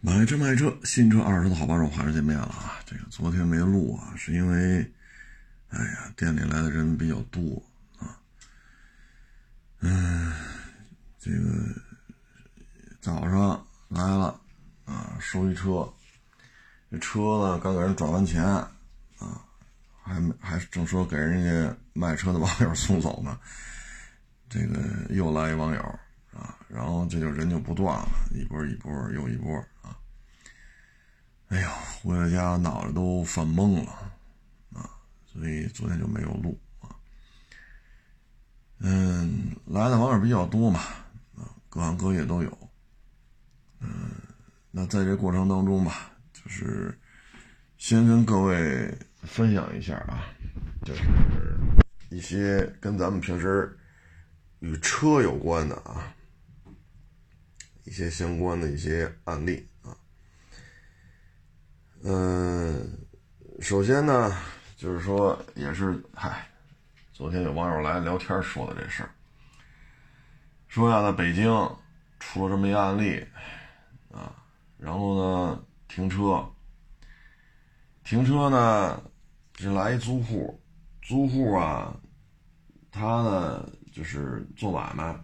买车卖车，新车二手车的好帮手，还是见面了啊！这个昨天没录啊，是因为，哎呀，店里来的人比较多啊。嗯，这个早上来了啊，收一车，这车呢刚给人转完钱啊，还没还正说给人家卖车的网友送走呢，这个又来一网友啊，然后这就人就不断了，一波一波又一波啊。哎呦，回到家脑袋都犯懵了啊！所以昨天就没有录啊。嗯，来的网友比较多嘛，啊，各行各业都有。嗯，那在这过程当中吧，就是先跟各位分享一下啊，就是一些跟咱们平时与车有关的啊，一些相关的一些案例啊。嗯，首先呢，就是说，也是，嗨，昨天有网友来聊天说的这事儿，说呀，在北京出了这么一案例，啊，然后呢，停车，停车呢，是来一租户，租户啊，他呢就是做买卖，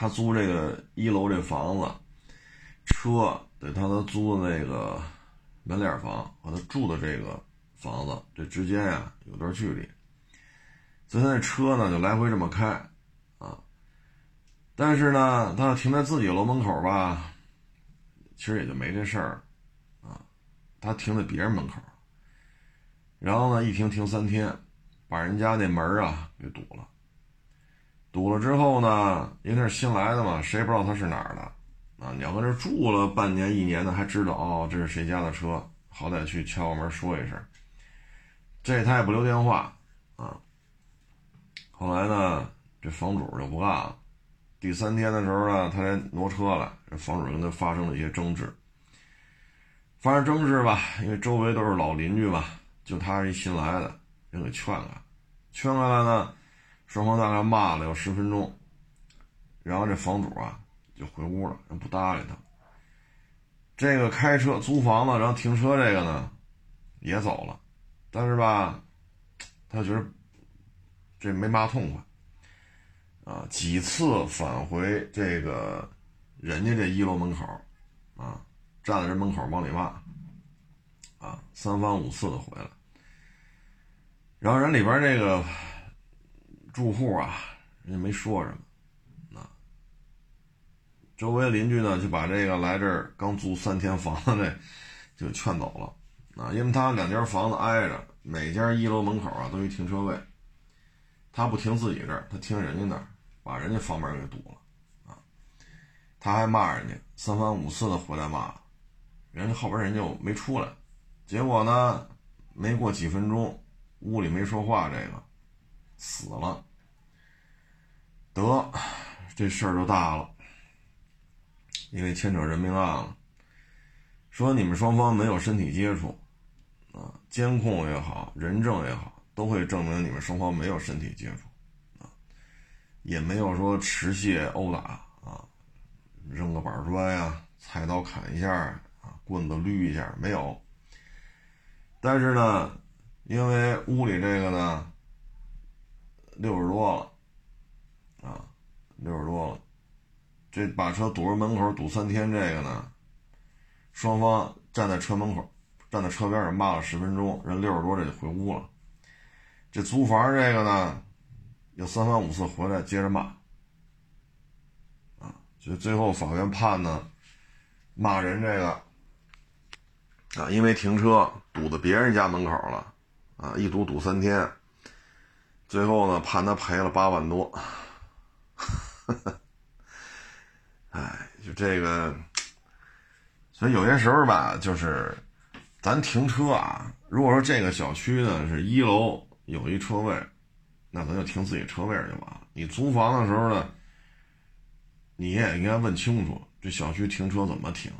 他租这个一楼这房子，车得他他租的那个。门脸房和他住的这个房子这之间呀有段距离，所以他那车呢就来回这么开，啊，但是呢他要停在自己楼门口吧，其实也就没这事儿，啊，他停在别人门口，然后呢一停停三天，把人家那门啊给堵了，堵了之后呢，因为他是新来的嘛，谁也不知道他是哪儿的。啊，你要搁这住了半年一年的，还知道哦，这是谁家的车，好歹去敲个门说一声。这他也不留电话啊。后来呢，这房主就不干了。第三天的时候呢，他来挪车了，这房主跟他发生了一些争执。发生争执吧，因为周围都是老邻居嘛，就他是一新来的，人给劝了，劝开了呢，双方大概骂了有十分钟，然后这房主啊。就回屋了，不搭理他。这个开车租房子，然后停车这个呢，也走了。但是吧，他觉得这没骂痛快啊。几次返回这个人家这一楼门口啊，站在人门口往里骂啊，三番五次的回来。然后人里边这个住户啊，人家没说什么。周围邻居呢，就把这个来这儿刚租三天房子的就劝走了啊，因为他两间房子挨着，每家一楼门口啊都有停车位，他不停自己这儿，他停人家那儿，把人家房门给堵了啊。他还骂人家三番五次的回来骂，人家后边人就没出来，结果呢，没过几分钟，屋里没说话，这个死了，得这事儿就大了。因为牵扯人命案了，说你们双方没有身体接触，啊，监控也好，人证也好，都会证明你们双方没有身体接触，啊，也没有说持械殴打啊，扔个板砖呀，菜刀砍一下啊，棍子捋一下没有。但是呢，因为屋里这个呢，六十多了，啊，六十多了。这把车堵着门口堵三天，这个呢，双方站在车门口，站在车边上骂了十分钟，人六十多这就回屋了。这租房这个呢，有三番五次回来接着骂，啊，就最后法院判呢，骂人这个，啊，因为停车堵在别人家门口了，啊，一堵堵三天，最后呢判他赔了八万多。哎，就这个，所以有些时候吧，就是咱停车啊，如果说这个小区呢是一楼有一车位，那咱就停自己车位就完了。你租房的时候呢，你也应该问清楚这小区停车怎么停？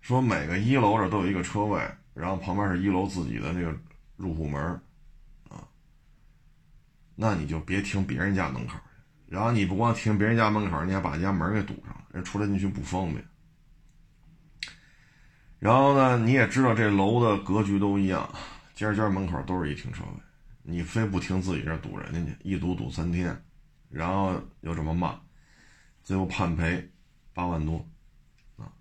说每个一楼这都有一个车位，然后旁边是一楼自己的那个入户门啊，那你就别停别人家门口。然后你不光停别人家门口，你还把人家门给堵上了，人出来进去不方便。然后呢，你也知道这楼的格局都一样，家家门口都是一停车位，你非不停自己这堵人家去，一堵堵三天，然后又这么骂，最后判赔八万多啊！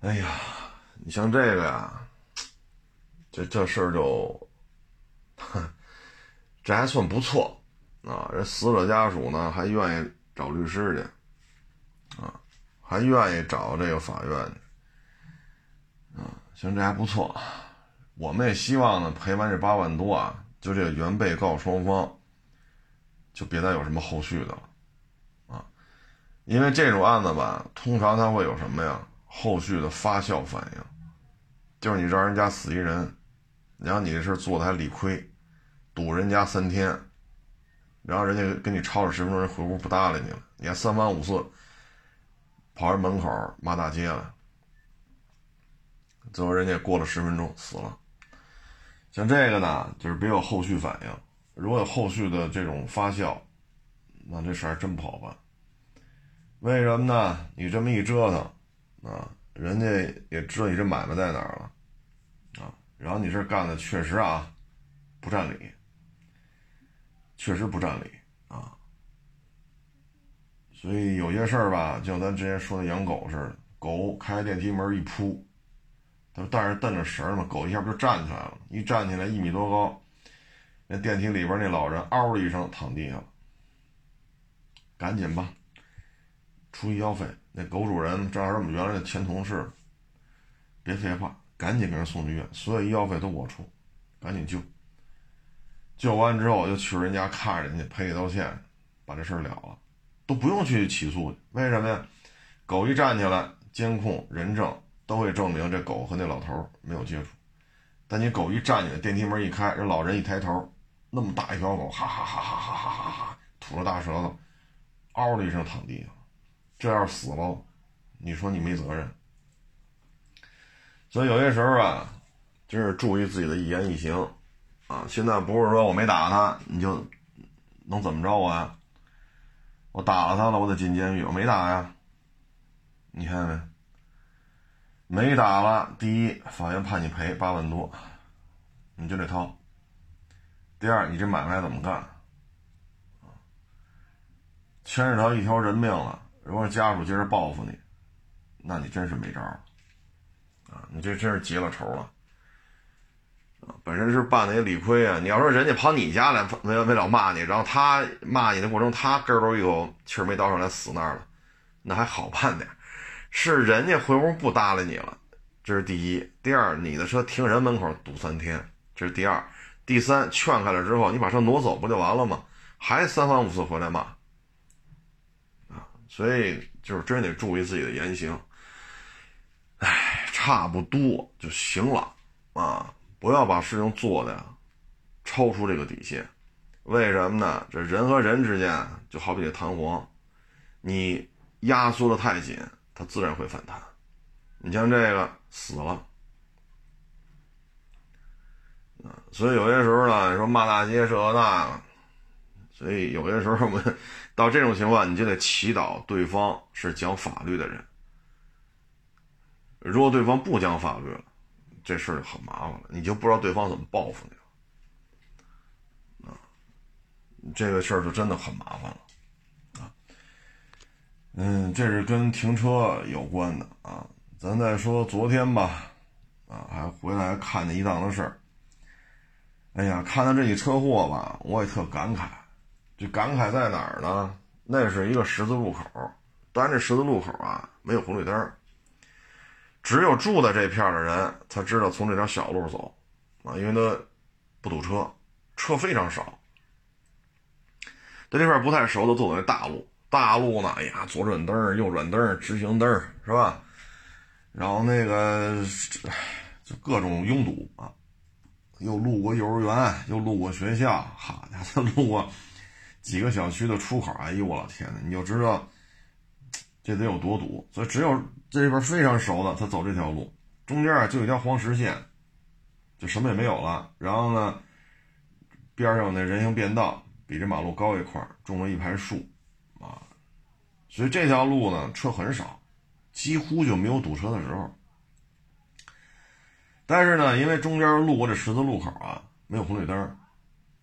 哎呀，你像这个呀，这这事儿就，这还算不错啊！人死者家属呢还愿意找律师去啊，还愿意找这个法院去。啊，行，这还不错。我们也希望呢，赔完这八万多啊，就这个原被告双方，就别再有什么后续的了，啊，因为这种案子吧，通常它会有什么呀？后续的发酵反应，就是你让人家死一人，然后你这事做的还理亏，堵人家三天，然后人家跟你吵了十分钟，人回屋不搭理你了，你还三番五次跑人门口骂大街了。最后人家过了十分钟死了，像这个呢，就是别有后续反应。如果有后续的这种发酵，那这事儿真不好办。为什么呢？你这么一折腾，啊，人家也知道你这买卖在哪儿了，然后你这干的确实啊，不占理，确实不占理啊。所以有些事儿吧，就像咱之前说的养狗似的，狗开电梯门一扑。他带着蹬着绳嘛，狗一下不就站起来了？一站起来一米多高，那电梯里边那老人嗷的一声躺地下了。赶紧吧，出医药费。那狗主人正好是我们原来的前同事，别废话，赶紧给人送医院，所有医药费都我出，赶紧救。救完之后就去人家看人家赔礼道歉，把这事儿了了，都不用去起诉。为什么呀？狗一站起来，监控人证。都会证明这狗和那老头没有接触，但你狗一站起来，电梯门一开，人老人一抬头，那么大一条狗，哈哈哈哈哈哈哈哈，吐着大舌头，嗷的一声躺地上，这要是死了，你说你没责任？所以有些时候啊，真是注意自己的一言一行啊！现在不是说我没打他，你就能怎么着我呀？我打了他了，我得进监狱，我没打呀，你看没？没打了，第一，法院判你赔八万多，你就得掏；第二，你这买卖怎么干？牵扯到一条人命了，如果家属接着报复你，那你真是没招了，你这真是结了仇了，啊，本身是办的也理亏啊。你要说人家跑你家来，没没了骂你，然后他骂你的过程，他咯咯一口气没倒上来死那儿了，那还好办点。是人家回屋不搭理你了，这是第一。第二，你的车停人门口堵三天，这是第二。第三，劝开了之后，你把车挪走不就完了吗？还三番五次回来骂，啊！所以就是真得注意自己的言行。哎，差不多就行了啊！不要把事情做的超出这个底线。为什么呢？这人和人之间就好比这弹簧，你压缩的太紧。它自然会反弹。你像这个死了，所以有些时候呢，你说骂大街这那，所以有些时候我们到这种情况，你就得祈祷对方是讲法律的人。如果对方不讲法律了，这事儿就很麻烦了，你就不知道对方怎么报复你了。啊，这个事儿就真的很麻烦了。嗯，这是跟停车有关的啊。咱再说昨天吧，啊，还回来看那一档子事儿。哎呀，看到这起车祸吧，我也特感慨。这感慨在哪儿呢？那是一个十字路口，但这十字路口啊没有红绿灯，只有住在这片的人才知道从这条小路走啊，因为它不堵车，车非常少。对这片不太熟的，走那大路。大路呢？哎呀，左转灯、右转灯、直行灯，是吧？然后那个就各种拥堵啊，又路过幼儿园，又路过学校，好家伙，路过几个小区的出口。哎呦，我老天呐，你就知道这得有多堵。所以只有这边非常熟的，他走这条路，中间啊就一条黄实线，就什么也没有了。然后呢，边上那人行便道，比这马路高一块，种了一排树，啊，所以这条路呢车很少，几乎就没有堵车的时候。但是呢，因为中间路过这十字路口啊，没有红绿灯，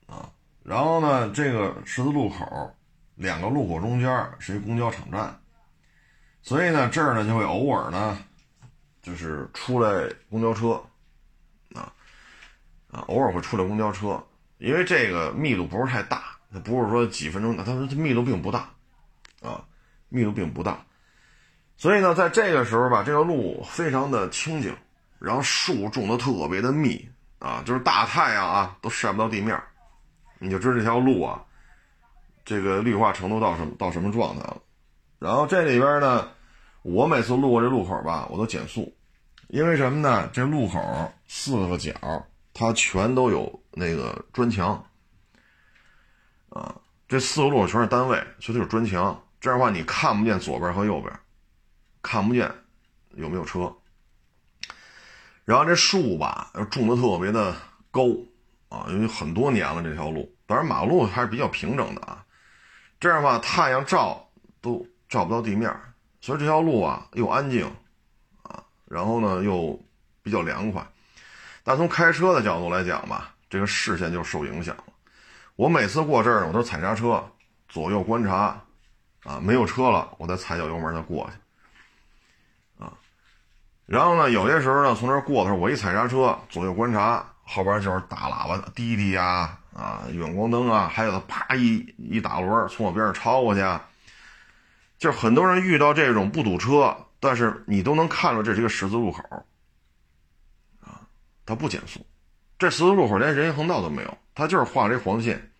啊，然后呢，这个十字路口两个路口中间是一公交场站，所以呢，这儿呢就会偶尔呢，就是出来公交车，啊，啊，偶尔会出来公交车，因为这个密度不是太大，它不是说几分钟，它它密度并不大，啊，密度并不大，所以呢，在这个时候吧，这个路非常的清静。然后树种的特别的密啊，就是大太阳啊都晒不到地面，你就知道这条路啊，这个绿化程度到什么到什么状态了。然后这里边呢，我每次路过这路口吧，我都减速，因为什么呢？这路口四个角它全都有那个砖墙啊，这四个路口全是单位，所以它有砖墙。这样的话你看不见左边和右边，看不见有没有车。然后这树吧，又种的特别的高啊，因为很多年了这条路，当然马路还是比较平整的啊。这样吧，太阳照都照不到地面，所以这条路啊又安静啊，然后呢又比较凉快。但从开车的角度来讲吧，这个视线就受影响了。我每次过这儿，我都踩刹车，左右观察啊，没有车了，我再踩脚油门再过去。啊然后呢，有些时候呢，从这儿过的时候，我一踩刹车，左右观察，后边就是大喇叭、滴滴呀，啊，远光灯啊，还有他啪一一打轮从我边上超过去，就是很多人遇到这种不堵车，但是你都能看出这是一个十字路口，啊，他不减速，这十字路口连人行横道都没有，他就是画这黄线，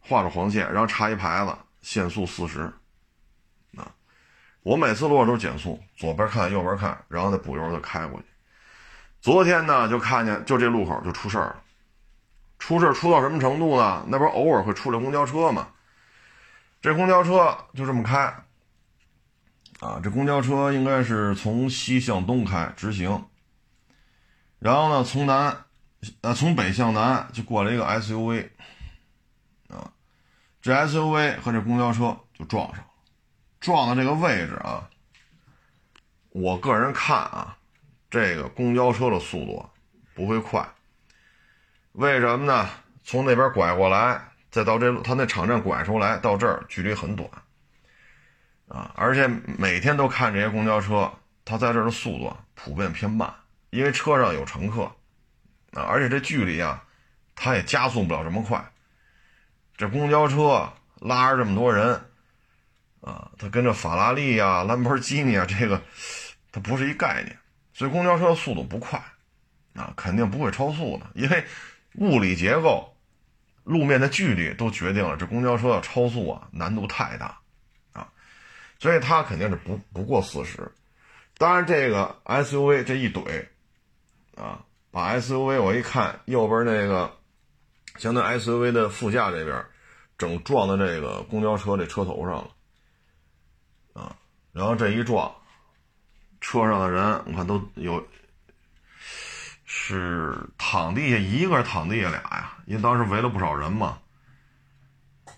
画着黄线，然后插一牌子，限速四十。啊我每次路过都是减速，左边看右边看，然后再补油再开过去。昨天呢，就看见就这路口就出事儿了，出事出到什么程度呢？那不是偶尔会出来公交车吗？这公交车就这么开，啊，这公交车应该是从西向东开直行，然后呢，从南，呃，从北向南就过来一个 SUV，啊，这 SUV 和这公交车就撞上了。撞的这个位置啊，我个人看啊，这个公交车的速度不会快。为什么呢？从那边拐过来，再到这他那场站拐出来到这儿，距离很短啊。而且每天都看这些公交车，它在这儿的速度普遍偏慢，因为车上有乘客啊。而且这距离啊，它也加速不了这么快。这公交车拉着这么多人。啊，它跟这法拉利呀、兰博基尼啊，这个它不是一概念，所以公交车速度不快，啊，肯定不会超速的，因为物理结构、路面的距离都决定了这公交车要超速啊难度太大，啊，所以它肯定是不不过四十。当然，这个 SUV 这一怼，啊，把 SUV 我一看右边那个，相当于 SUV 的副驾这边，整撞到这个公交车这车头上了。啊，然后这一撞，车上的人我看都有，是躺地下一个，躺地下俩呀，因为当时围了不少人嘛，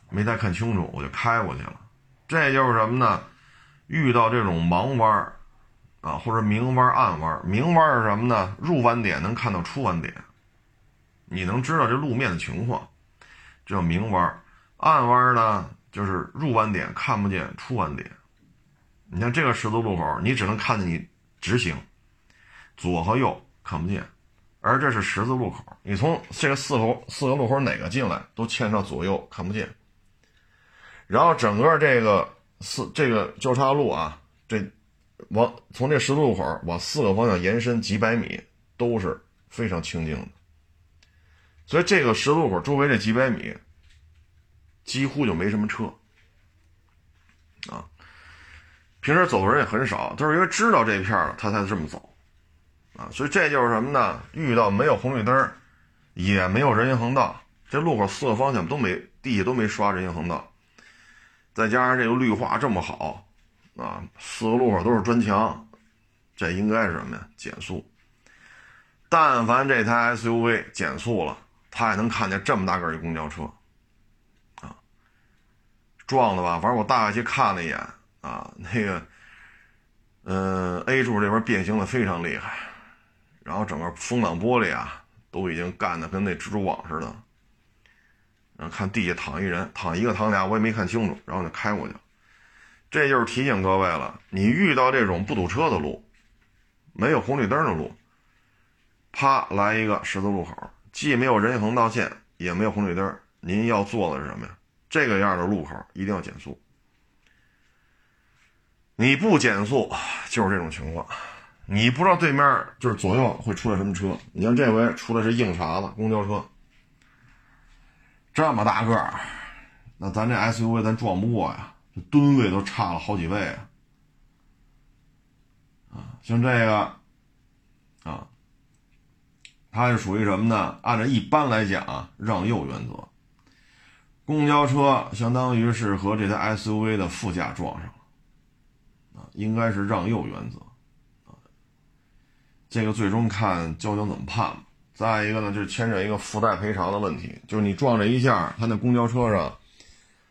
没太看清楚，我就开过去了。这就是什么呢？遇到这种盲弯啊，或者明弯暗弯明弯是什么呢？入弯点能看到出弯点，你能知道这路面的情况，这叫明弯暗弯呢，就是入弯点看不见出弯点。你看这个十字路口，你只能看见你直行，左和右看不见，而这是十字路口，你从这个四口四个路口哪个进来都牵涉左右看不见。然后整个这个四这个交叉路啊，这往从这十字路口往四个方向延伸几百米都是非常清静的，所以这个十字路口周围这几百米几乎就没什么车啊。平时走的人也很少，都是因为知道这片了，他才这么走，啊，所以这就是什么呢？遇到没有红绿灯，也没有人行横道，这路口四个方向都没地下都没刷人行横道，再加上这个绿化这么好，啊，四个路口都是砖墙，这应该是什么呀？减速。但凡这台 SUV 减速了，他也能看见这么大个一公交车，啊撞的吧，反正我大概去看了一眼啊，那个，嗯，A 柱这边变形的非常厉害，然后整个风挡玻璃啊都已经干的跟那蜘蛛网似的。然后看地下躺一人，躺一个躺俩我也没看清楚，然后就开过去了。这就是提醒各位了，你遇到这种不堵车的路，没有红绿灯的路，啪来一个十字路口，既没有人行横道线，也没有红绿灯，您要做的是什么呀？这个样的路口一定要减速。你不减速，就是这种情况。你不知道对面就是左右会出来什么车。你像这回出来是硬茬子公交车，这么大个儿，那咱这 SUV 咱撞不过呀，这吨位都差了好几倍啊！啊，像这个，啊，它是属于什么呢？按照一般来讲，啊让右原则。公交车相当于是和这台 SUV 的副驾撞上了，啊，应该是让右原则，这个最终看交警怎么判。再一个呢，就是牵扯一个附带赔偿的问题，就是你撞这一下，他那公交车上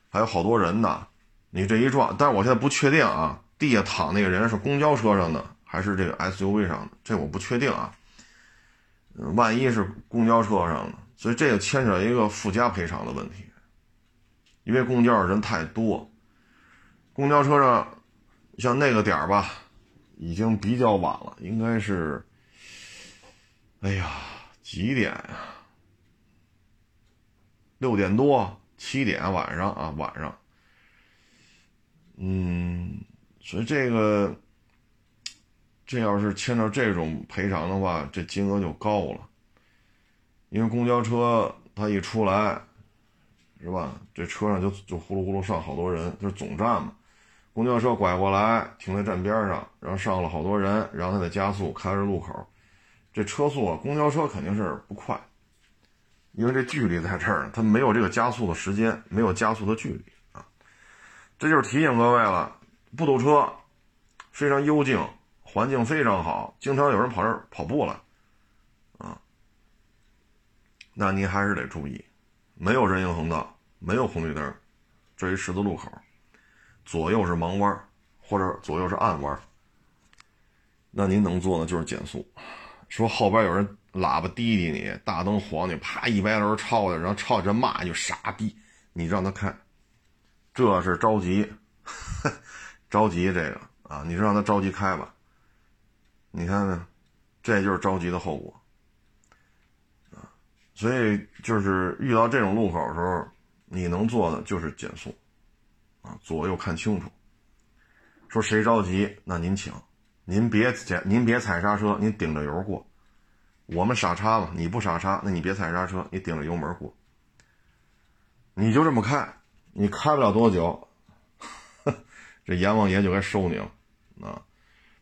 还有好多人呢，你这一撞，但是我现在不确定啊，地下躺那个人是公交车上的还是这个 SUV 上的，这我不确定啊。万一是公交车上的，所以这个牵扯一个附加赔偿的问题。因为公交人太多，公交车上像那个点儿吧，已经比较晚了，应该是，哎呀，几点呀？六点多、七点晚上啊，晚上。嗯，所以这个，这要是牵扯这种赔偿的话，这金额就高了，因为公交车它一出来。是吧？这车上就就呼噜呼噜上好多人，就是总站嘛。公交车拐过来停在站边上，然后上了好多人，然后它得加速开着路口。这车速啊，公交车肯定是不快，因为这距离在这儿，它没有这个加速的时间，没有加速的距离啊。这就是提醒各位了，不堵车，非常幽静，环境非常好，经常有人跑这儿跑步了啊。那您还是得注意，没有人行横道。没有红绿灯，这一十字路口，左右是盲弯，或者左右是暗弯。那您能做的就是减速。说后边有人喇叭滴滴你，大灯晃你，啪一歪头超的，然后超着骂一句傻逼，你让他开，这是着急，着急这个啊，你就让他着急开吧。你看看，这就是着急的后果啊。所以就是遇到这种路口的时候。你能做的就是减速，啊，左右看清楚。说谁着急，那您请，您别踩，您别踩刹车，您顶着油过。我们傻叉嘛，你不傻叉，那你别踩刹车，你顶着油门过。你就这么开，你开不了多久，这阎王爷就该收你了，啊，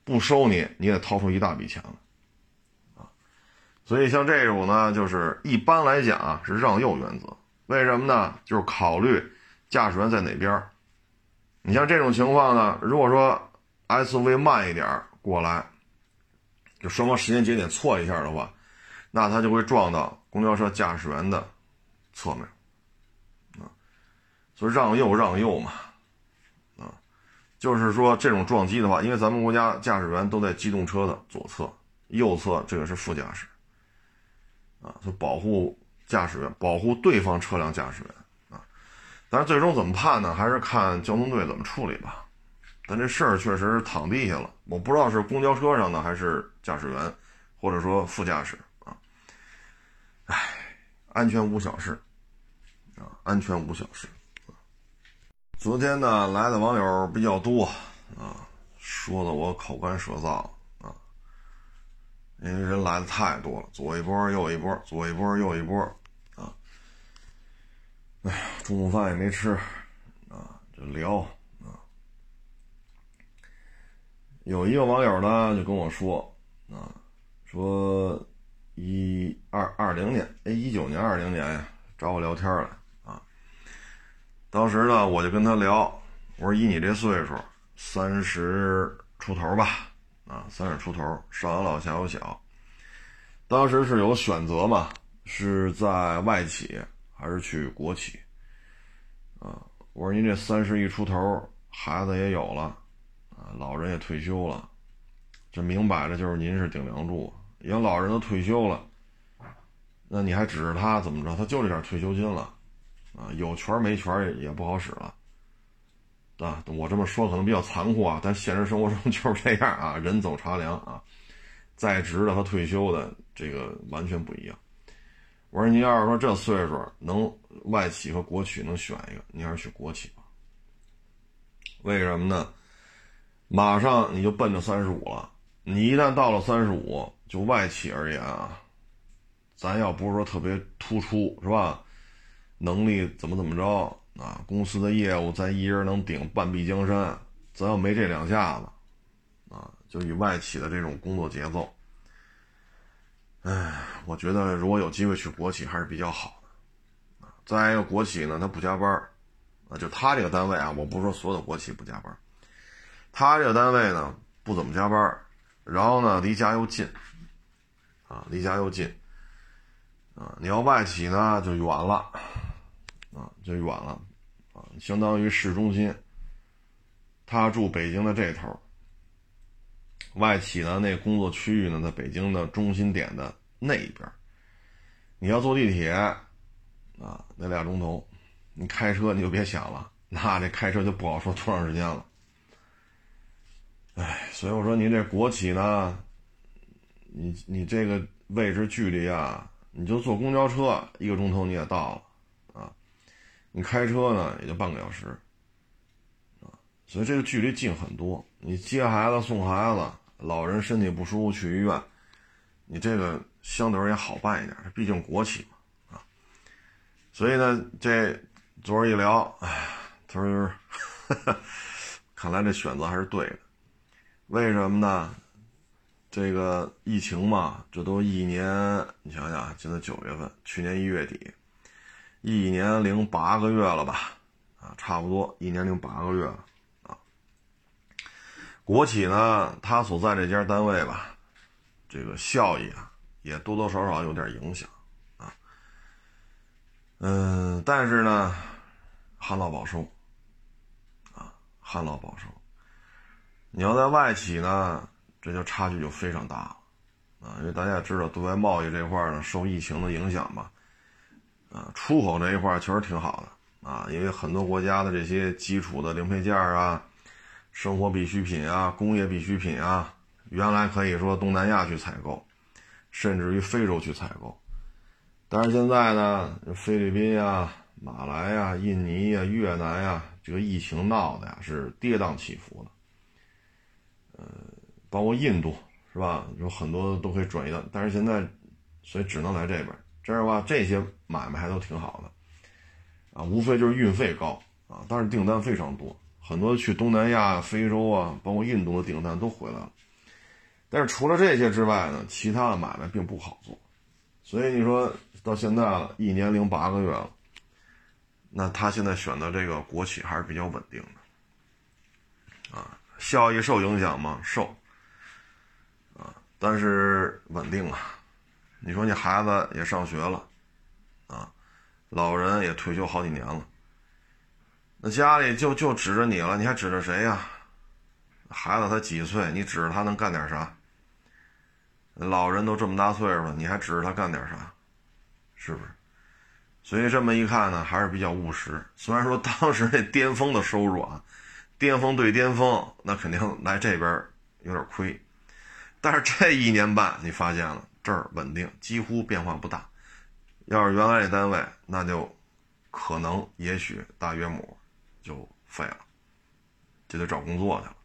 不收你，你也掏出一大笔钱来，啊，所以像这种呢，就是一般来讲啊，是让右原则。为什么呢？就是考虑驾驶员在哪边你像这种情况呢，如果说 SUV 慢一点过来，就双方时间节点错一下的话，那他就会撞到公交车驾驶员的侧面啊。所以让右让右嘛，啊，就是说这种撞击的话，因为咱们国家驾驶员都在机动车的左侧，右侧这个是副驾驶啊，所以保护。驾驶员保护对方车辆驾驶员啊，但是最终怎么判呢？还是看交通队怎么处理吧。但这事儿确实躺地下了，我不知道是公交车上的还是驾驶员，或者说副驾驶啊。唉，安全无小事啊，安全无小事。昨天呢，来的网友比较多啊，说的我口干舌燥啊，因为人来的太多了，左一波右一波，左一波右一波啊。哎呀，中午饭也没吃，啊，就聊啊。有一个网友呢，就跟我说，啊，说一二二零年，哎，一九年、二零年呀，找我聊天了，啊。当时呢，我就跟他聊，我说以你这岁数，三十出头吧，啊，三十出头，上有老下有小。当时是有选择嘛，是在外企。还是去国企，啊，我说您这三十一出头，孩子也有了，啊，老人也退休了，这明摆着就是您是顶梁柱。人老人都退休了，那你还指着他怎么着？他就这点退休金了，啊，有权没权也也不好使了。啊，我这么说可能比较残酷啊，但现实生活中 就是这样啊，人走茶凉啊，在职的和退休的这个完全不一样。我说您要是说这岁数能外企和国企能选一个，你还是选国企吧。为什么呢？马上你就奔着三十五了，你一旦到了三十五，就外企而言啊，咱要不是说特别突出是吧？能力怎么怎么着？啊，公司的业务咱一人能顶半壁江山，咱要没这两下子，啊，就以外企的这种工作节奏，哎，我觉得如果有机会去国企还是比较好的，啊，再一个国企呢，他不加班啊，就他这个单位啊，我不是说所有的国企不加班他这个单位呢不怎么加班然后呢离家又近，啊，离家又近，啊，你要外企呢就远了。啊，就远了，啊，相当于市中心。他住北京的这头，外企呢那工作区域呢在北京的中心点的那一边。你要坐地铁，啊，那俩钟头，你开车你就别想了，那这开车就不好说多长时间了。哎，所以我说您这国企呢，你你这个位置距离啊，你就坐公交车一个钟头你也到了啊。你开车呢，也就半个小时，啊，所以这个距离近很多。你接孩子、送孩子，老人身体不舒服去医院，你这个相对而言好办一点，毕竟国企嘛，啊。所以呢，这昨儿一聊，哎，他说，看来这选择还是对的。为什么呢？这个疫情嘛，这都一年，你想想，现在九月份，去年一月底。一年零八个月了吧，啊，差不多一年零八个月了，啊。国企呢，他所在这家单位吧，这个效益啊，也多多少少有点影响，啊，嗯，但是呢，旱涝保收，啊，旱涝保收。你要在外企呢，这就差距就非常大了，啊，因为大家也知道，对外贸易这块呢，受疫情的影响吧。啊，出口这一块确实挺好的。啊，因为很多国家的这些基础的零配件啊、生活必需品啊、工业必需品啊，原来可以说东南亚去采购，甚至于非洲去采购，但是现在呢，菲律宾呀、马来呀、印尼呀、越南呀，这个疫情闹的呀是跌宕起伏的，呃，包括印度是吧？有很多都可以转移的，但是现在，所以只能来这边。这样吧，这些买卖还都挺好的，啊，无非就是运费高啊，但是订单非常多，很多去东南亚、非洲啊，包括印度的订单都回来了。但是除了这些之外呢，其他的买卖并不好做，所以你说到现在了一年零八个月了，那他现在选择这个国企还是比较稳定的，啊，效益受影响吗？受，啊，但是稳定啊。你说你孩子也上学了，啊，老人也退休好几年了，那家里就就指着你了，你还指着谁呀？孩子才几岁，你指着他能干点啥？老人都这么大岁数了，你还指着他干点啥？是不是？所以这么一看呢，还是比较务实。虽然说当时那巅峰的收入啊，巅峰对巅峰，那肯定来这边有点亏，但是这一年半，你发现了。这儿稳定，几乎变化不大。要是原来那单位，那就可能也许大约母就废了，就得找工作去了。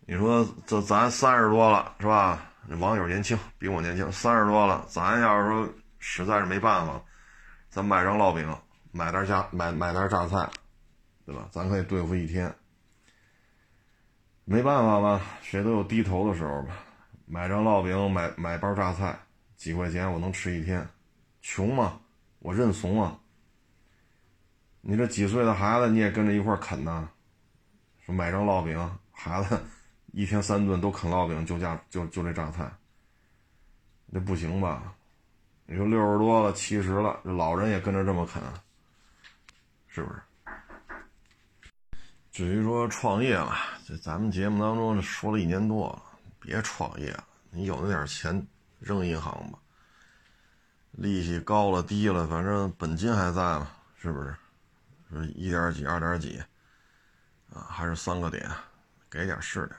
你说这咱三十多了是吧？网友年轻，比我年轻，三十多了，咱要是说实在是没办法，咱买张烙饼，买袋虾买买袋榨菜，对吧？咱可以对付一天。没办法吧，谁都有低头的时候吧。买张烙饼，买买包榨菜，几块钱我能吃一天，穷吗？我认怂啊！你这几岁的孩子你也跟着一块啃呢？说买张烙饼，孩子一天三顿都啃烙饼，就价就就这榨菜，那不行吧？你说六十多了，七十了，这老人也跟着这么啃，是不是？至于说创业嘛，这咱们节目当中说了一年多了，别创业了，你有那点钱扔银行吧，利息高了低了，反正本金还在嘛，是不是？是一点几、二点几，啊，还是三个点，给点是点。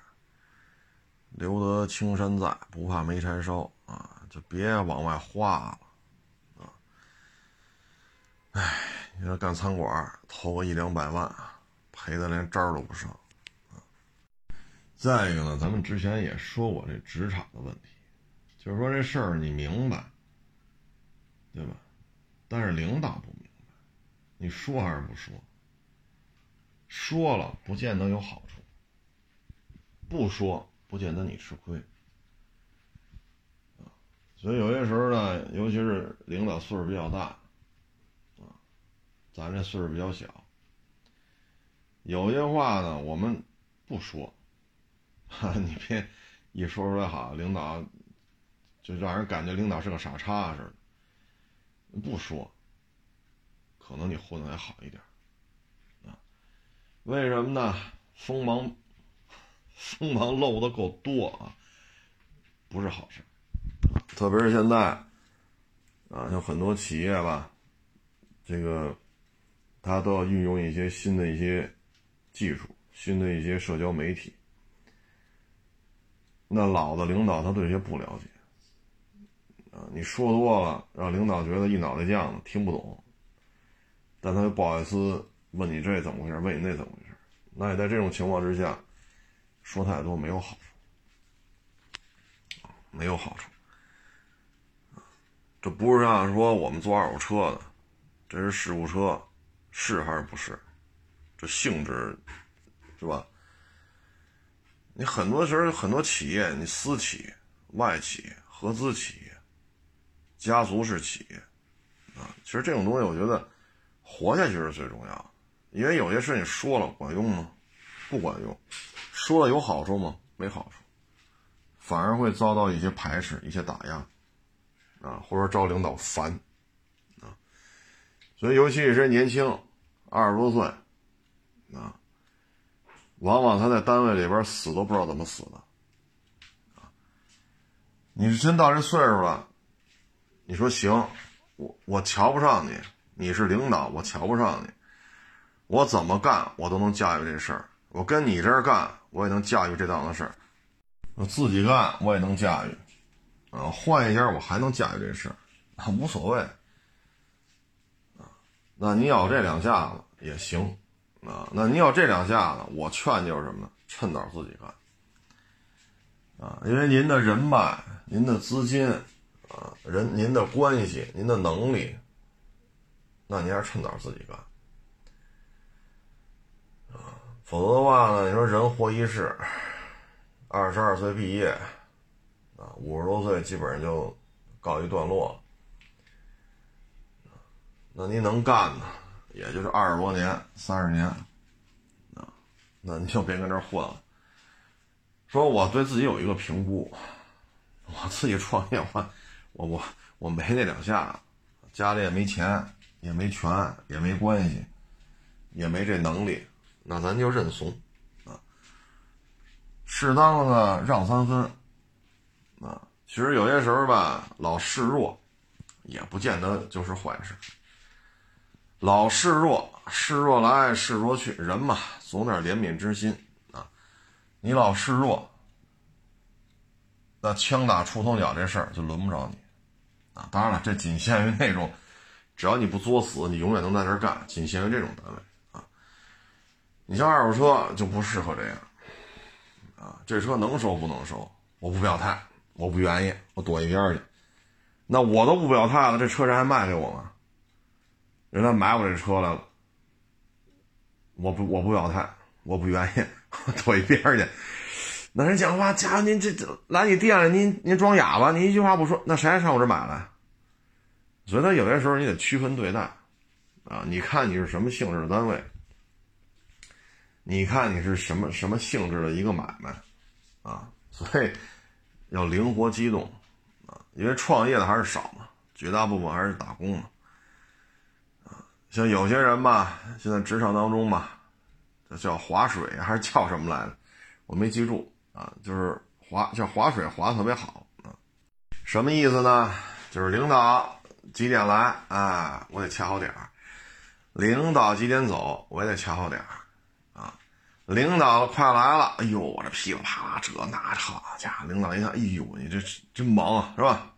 留得青山在，不怕没柴烧啊！就别往外花了啊！哎，你说干餐馆投个一两百万，赔的连渣儿都不剩！再一个呢，咱们之前也说过这职场的问题，就是说这事儿你明白，对吧？但是领导不明白，你说还是不说？说了不见得有好处，不说。不见得你吃亏，所以有些时候呢，尤其是领导岁数比较大，啊，咱这岁数比较小，有些话呢，我们不说，哈，你别一说出来好，领导就让人感觉领导是个傻叉似的，不说，可能你混的还好一点，啊，为什么呢？锋芒。锋芒露的够多啊，不是好事特别是现在啊，像很多企业吧，这个他都要运用一些新的一些技术，新的一些社交媒体。那老的领导他对这些不了解啊，你说多了，让领导觉得一脑袋浆子，听不懂。但他又不好意思问你这怎么回事，问你那怎么回事。那也在这种情况之下。说太多没有好处，没有好处，这不是让说我们做二手车的，这是事故车，是还是不是？这性质是吧？你很多时候很多企业，你私企、外企、合资企业、家族式企业，啊，其实这种东西我觉得活下去是最重要的，因为有些事你说了管用吗？不管用。说了有好处吗？没好处，反而会遭到一些排斥、一些打压，啊，或者招领导烦，啊，所以尤其是年轻，二十多岁，啊，往往他在单位里边死都不知道怎么死的，你是真到这岁数了，你说行，我我瞧不上你，你是领导，我瞧不上你，我怎么干我都能驾驭这事儿。我跟你这儿干，我也能驾驭这档子事儿；我自己干，我也能驾驭。啊，换一家我还能驾驭这事儿，无所谓。啊，那你咬这两下子也行，啊，那你有这两下子，我劝就是什么呢？趁早自己干。啊，因为您的人脉、您的资金，啊，人、您的关系、您的能力，那您还是趁早自己干。啊否则的话呢？你说人活一世，二十二岁毕业，啊，五十多岁基本上就告一段落。那您能干呢？也就是二十多年、三十年，啊，那你就别跟这混了。说我对自己有一个评估，我自己创业，我我我我没那两下，家里也没钱，也没权，也没关系，也没这能力。那咱就认怂，啊，适当的让三分，啊，其实有些时候吧，老示弱，也不见得就是坏事。老示弱，示弱来，示弱去，人嘛，总点怜悯之心啊。你老示弱，那枪打出头鸟这事儿就轮不着你，啊，当然了，这仅限于那种，只要你不作死，你永远能在这干，仅限于这种单位啊。你像二手车就不适合这样，啊，这车能收不能收？我不表态，我不愿意，我躲一边去。那我都不表态了，这车人还卖给我吗？人家买我这车来了，我不我不表态，我不愿意，躲一边去。那人讲话，家伙，您这这来你店里，您您装哑巴，您一句话不说，那谁还上我这买来？所以他有些时候你得区分对待，啊，你看你是什么性质的单位。你看你是什么什么性质的一个买卖，啊，所以要灵活机动，啊，因为创业的还是少嘛，绝大部分还是打工嘛，像有些人吧，现在职场当中吧，这叫划水还是叫什么来着？我没记住啊，就是划叫划水划的特别好啊。什么意思呢？就是领导几点来啊，我得掐好点儿；领导几点走，我也得掐好点儿啊。领导快来了，哎呦，我这噼里啪啦这那好家伙，领导一看，哎呦，你这真忙啊，是吧？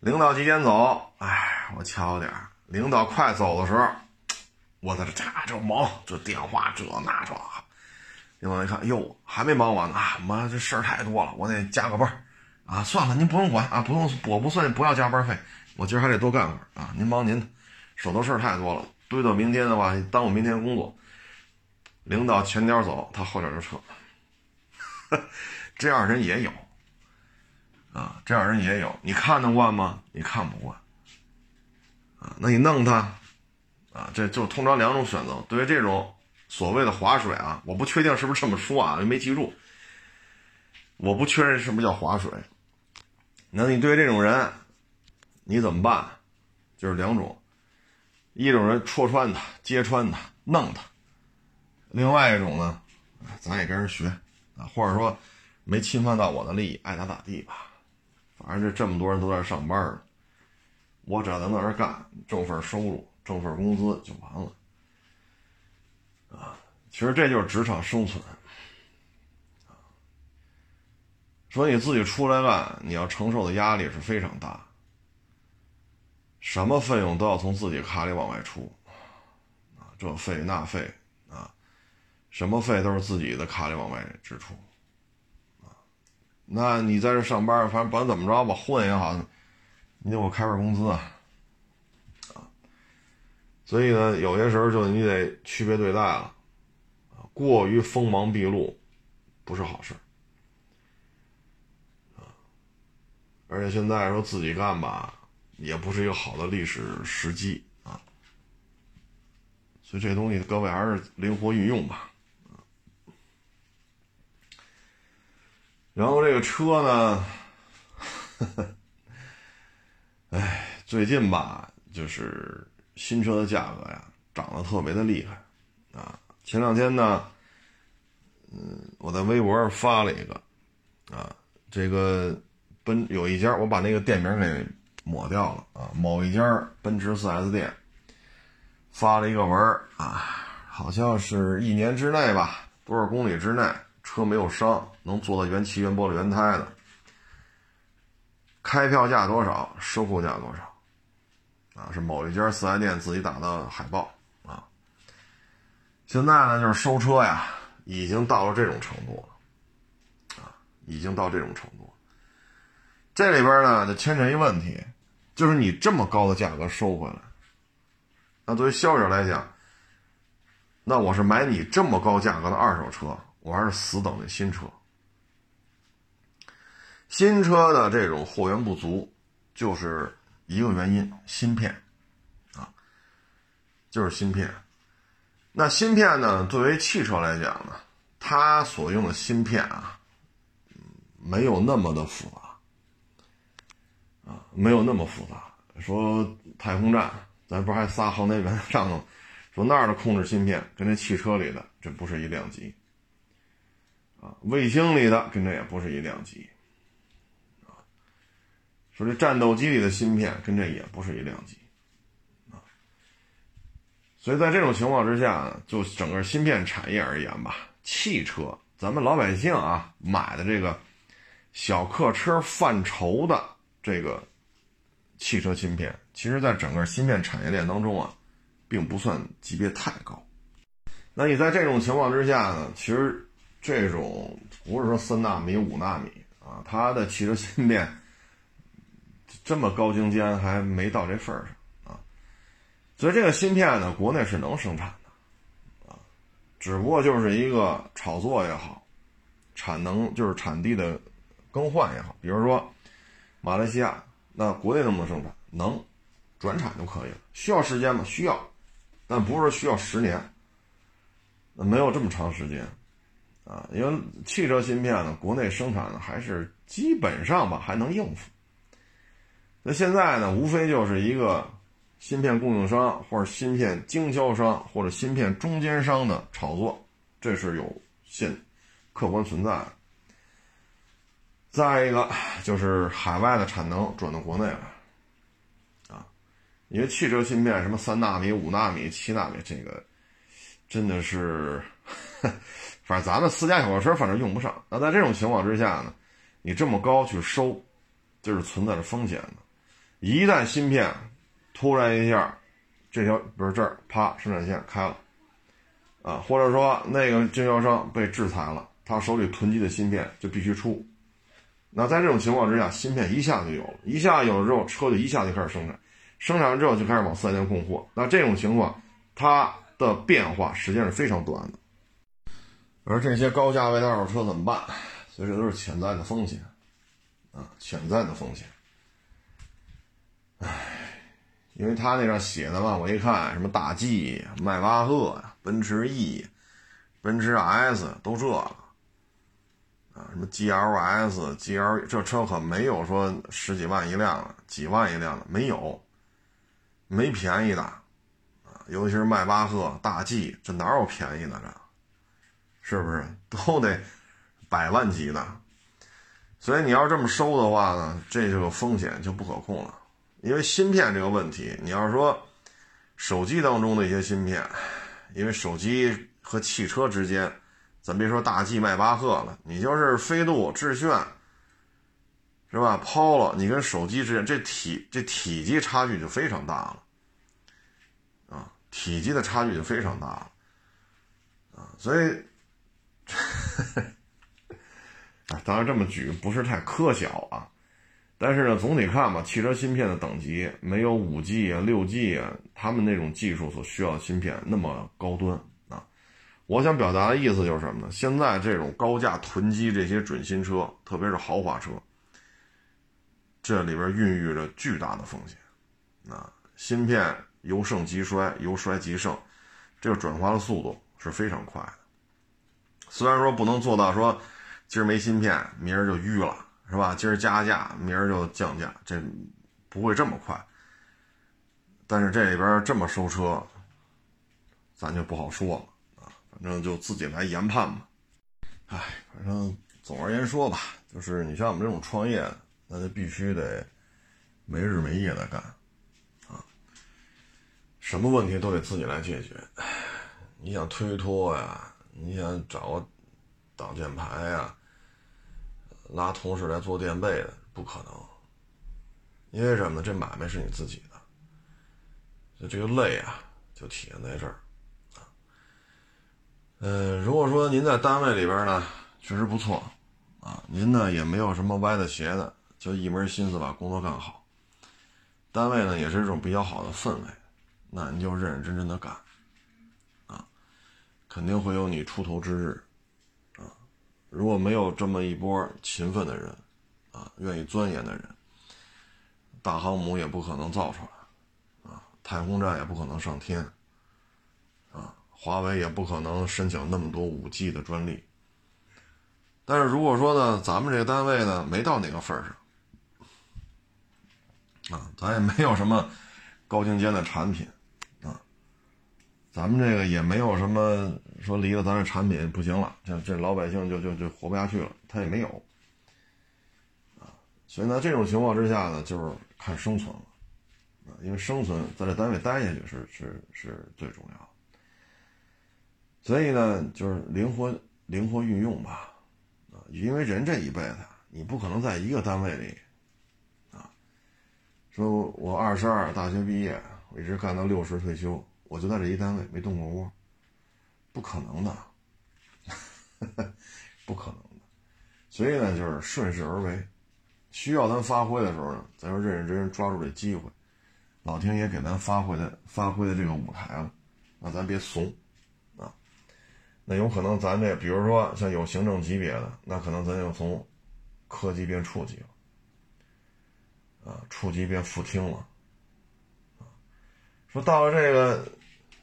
领导几点走？哎，我掐好点儿。领导快走的时候，我在这家这忙，这电话这那这。领导一看，哟，还没忙完呢，妈这事儿太多了，我得加个班啊！算了，您不用管啊，不用，我不算，不要加班费，我今儿还得多干会儿啊！您忙您的，手头事儿太多了，堆到明天的话，耽误明天工作。领导前脚走，他后脚就撤，这样人也有啊，这样人也有，你看得惯吗？你看不惯。那你弄他，啊，这就通常两种选择。对于这种所谓的划水啊，我不确定是不是这么说啊，没记住。我不确认是不是叫划水。那你对于这种人，你怎么办？就是两种，一种人戳穿他、揭穿他、弄他；另外一种呢，咱也跟人学啊，或者说没侵犯到我的利益，爱咋咋地吧。反正这这么多人都在上班。我只要能在这干，挣份收入，挣份工资就完了，啊，其实这就是职场生存，啊，说你自己出来干，你要承受的压力是非常大，什么费用都要从自己卡里往外出，啊，这费那费，啊，什么费都是自己的卡里往外支出，啊，那你在这上班，反正甭怎么着吧，混也好。你得给我开份工资啊，啊，所以呢，有些时候就你得区别对待了，啊，过于锋芒毕露不是好事，啊，而且现在说自己干吧，也不是一个好的历史时机啊，所以这东西各位还是灵活运用吧，然后这个车呢。呵呵哎，最近吧，就是新车的价格呀，涨得特别的厉害，啊，前两天呢，嗯，我在微博上发了一个，啊，这个奔有一家，我把那个店名给抹掉了啊，某一家奔驰 4S 店发了一个文啊，好像是一年之内吧，多少公里之内车没有伤，能做到原漆、原玻璃、原胎的。开票价多少？收购价多少？啊，是某一家四 S 店自己打的海报啊。现在呢，就是收车呀，已经到了这种程度了，啊，已经到这种程度。这里边呢，就牵扯一问题，就是你这么高的价格收回来，那作为消费者来讲，那我是买你这么高价格的二手车，我还是死等那新车。新车的这种货源不足，就是一个原因，芯片，啊，就是芯片。那芯片呢？作为汽车来讲呢，它所用的芯片啊，没有那么的复杂，啊，没有那么复杂。说太空站，咱不还仨航天员上头，说那儿的控制芯片跟这汽车里的这不是一量级，啊，卫星里的跟这也不是一量级。说这战斗机里的芯片跟这也不是一量级，啊，所以在这种情况之下，就整个芯片产业而言吧，汽车咱们老百姓啊买的这个小客车范畴的这个汽车芯片，其实在整个芯片产业链当中啊，并不算级别太高。那你在这种情况之下呢，其实这种不是说三纳米、五纳米啊，它的汽车芯片。这么高精尖还没到这份儿上啊，所以这个芯片呢，国内是能生产的，啊，只不过就是一个炒作也好，产能就是产地的更换也好，比如说马来西亚，那国内能不能生产？能，转产就可以了。需要时间吗？需要，但不是需要十年，那没有这么长时间，啊，因为汽车芯片呢，国内生产呢还是基本上吧还能应付。那现在呢，无非就是一个芯片供应商或者芯片经销商或者芯片中间商的炒作，这是有现客观存在。再一个就是海外的产能转到国内了，啊，因为汽车芯片什么三纳米、五纳米、七纳米，这个真的是，反正咱们私家小车反正用不上。那在这种情况之下呢，你这么高去收，就是存在着风险的。一旦芯片突然一下，这条比如这儿啪生产线开了，啊，或者说那个经销商被制裁了，他手里囤积的芯片就必须出。那在这种情况之下，芯片一下就有了，一下有了之后，车就一下就开始生产，生产完之后就开始往四 S 店供货。那这种情况，它的变化时间是非常短的。而这些高价位的二手车怎么办？所以这都是潜在的风险，啊，潜在的风险。唉，因为他那上写的嘛，我一看什么大 G、迈巴赫呀、奔驰 E、奔驰 S 都这个。啊，什么 G L S、G L 这车可没有说十几万一辆的，几万一辆的没有，没便宜的，啊，尤其是迈巴赫、大 G，这哪有便宜的这？是不是都得百万级的？所以你要这么收的话呢，这就风险就不可控了。因为芯片这个问题，你要说手机当中的一些芯片，因为手机和汽车之间。咱别说大 G 迈巴赫了，你就是飞度、致炫，是吧？Polo，你跟手机之间这体这体积差距就非常大了，啊，体积的差距就非常大了，啊，所以，啊，当然这么举不是太科小啊，但是呢，总体看吧，汽车芯片的等级没有五 G 啊、六 G 啊，他们那种技术所需要的芯片那么高端啊。我想表达的意思就是什么呢？现在这种高价囤积这些准新车，特别是豪华车，这里边孕育着巨大的风险。啊，芯片由盛及衰，由衰及盛，这个转化的速度是非常快的。虽然说不能做到说今儿没芯片，明儿就淤了，是吧？今儿加价，明儿就降价，这不会这么快。但是这里边这么收车，咱就不好说了啊。反正就自己来研判吧。哎，反正总而言说吧，就是你像我们这种创业，那就必须得没日没夜的干啊，什么问题都得自己来解决。你想推脱呀，你想找个挡箭牌呀，拉同事来做垫背的，不可能。因为什么呢？这买卖是你自己的，所以这个累啊，就体现在这儿。呃，如果说您在单位里边呢，确实不错，啊，您呢也没有什么歪的斜的，就一门心思把工作干好。单位呢也是一种比较好的氛围，那你就认认真真的干，啊，肯定会有你出头之日，如果没有这么一波勤奋的人，啊，愿意钻研的人，大航母也不可能造出来，啊，太空站也不可能上天。啊华为也不可能申请那么多五 G 的专利，但是如果说呢，咱们这个单位呢没到那个份上，啊，咱也没有什么高精尖的产品，咱们这个也没有什么说离了咱这产品不行了，这这老百姓就就就活不下去了，他也没有，啊，所以呢，这种情况之下呢，就是看生存了，啊，因为生存在这单位待下去是是是最重要的。所以呢，就是灵活灵活运用吧，啊，因为人这一辈子，你不可能在一个单位里，啊，说我二十二大学毕业，我一直干到六十退休，我就在这一单位没动过窝，不可能的，不可能的。所以呢，就是顺势而为，需要咱发挥的时候呢，咱就认认真真抓住这机会，老天爷给咱发挥的发挥的这个舞台了，那咱别怂啊。那有可能咱这，比如说像有行政级别的，那可能咱就从科级变处级了，啊，处级变副厅了，说到了这个，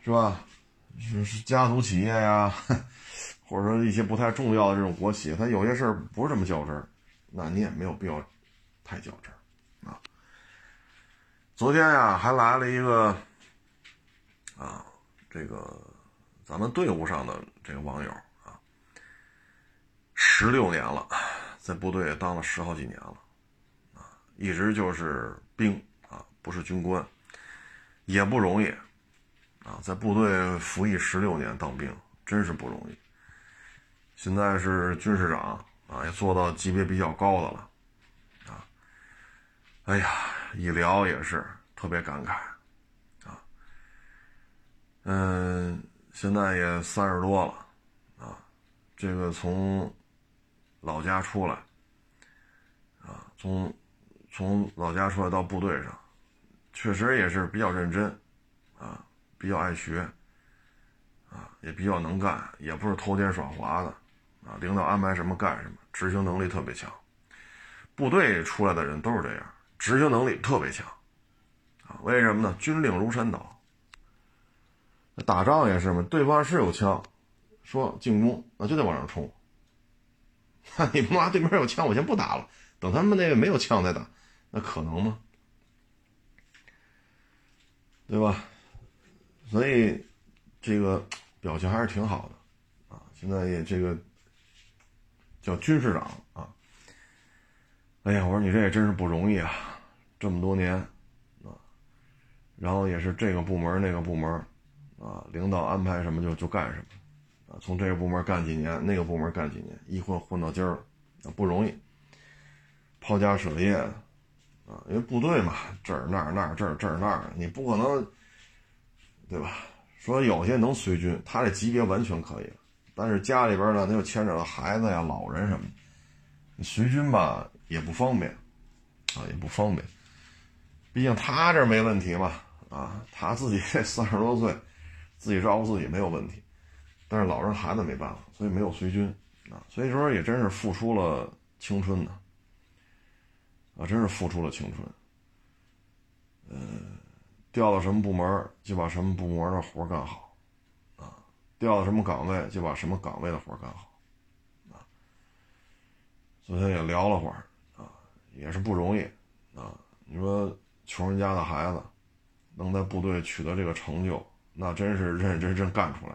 是吧？是是家族企业呀，或者说一些不太重要的这种国企，它有些事儿不是这么较真儿，那你也没有必要太较真儿，啊。昨天呀，还来了一个啊，这个咱们队伍上的这个网友啊，十六年了，在部队当了十好几年了，啊，一直就是兵啊，不是军官，也不容易啊，在部队服役十六年当兵，真是不容易。现在是军师长啊，也做到级别比较高的了，啊，哎呀。一聊也是特别感慨，啊，嗯，现在也三十多了，啊，这个从老家出来，啊，从从老家出来到部队上，确实也是比较认真，啊，比较爱学，啊，也比较能干，也不是偷奸耍滑的，啊，领导安排什么干什么，执行能力特别强，部队出来的人都是这样。执行能力特别强，啊，为什么呢？军令如山倒。打仗也是嘛，对方是有枪，说进攻，那就得往上冲。那 你妈对面有枪，我先不打了，等他们那个没有枪再打，那可能吗？对吧？所以这个表情还是挺好的，啊，现在也这个叫军师长啊。哎呀，我说你这也真是不容易啊。这么多年，啊，然后也是这个部门那个部门，啊，领导安排什么就就干什么，啊，从这个部门干几年，那个部门干几年，一混混到今儿了，不容易，抛家舍业，因为部队嘛，这儿那儿那儿这儿这儿那儿，你不可能，对吧？说有些能随军，他这级别完全可以，但是家里边呢，他又牵扯到孩子呀、老人什么的，随军吧也不方便，啊，也不方便。毕竟他这没问题嘛，啊，他自己三十多岁，自己照顾自己没有问题，但是老人孩子没办法，所以没有随军，啊，所以说也真是付出了青春呢，真是付出了青春，嗯，调到什么部门就把什么部门的活干好，啊，调到什么岗位就把什么岗位的活干好，啊，昨天也聊了会儿，啊，也是不容易，啊，你说。穷人家的孩子，能在部队取得这个成就，那真是认认真真干出来。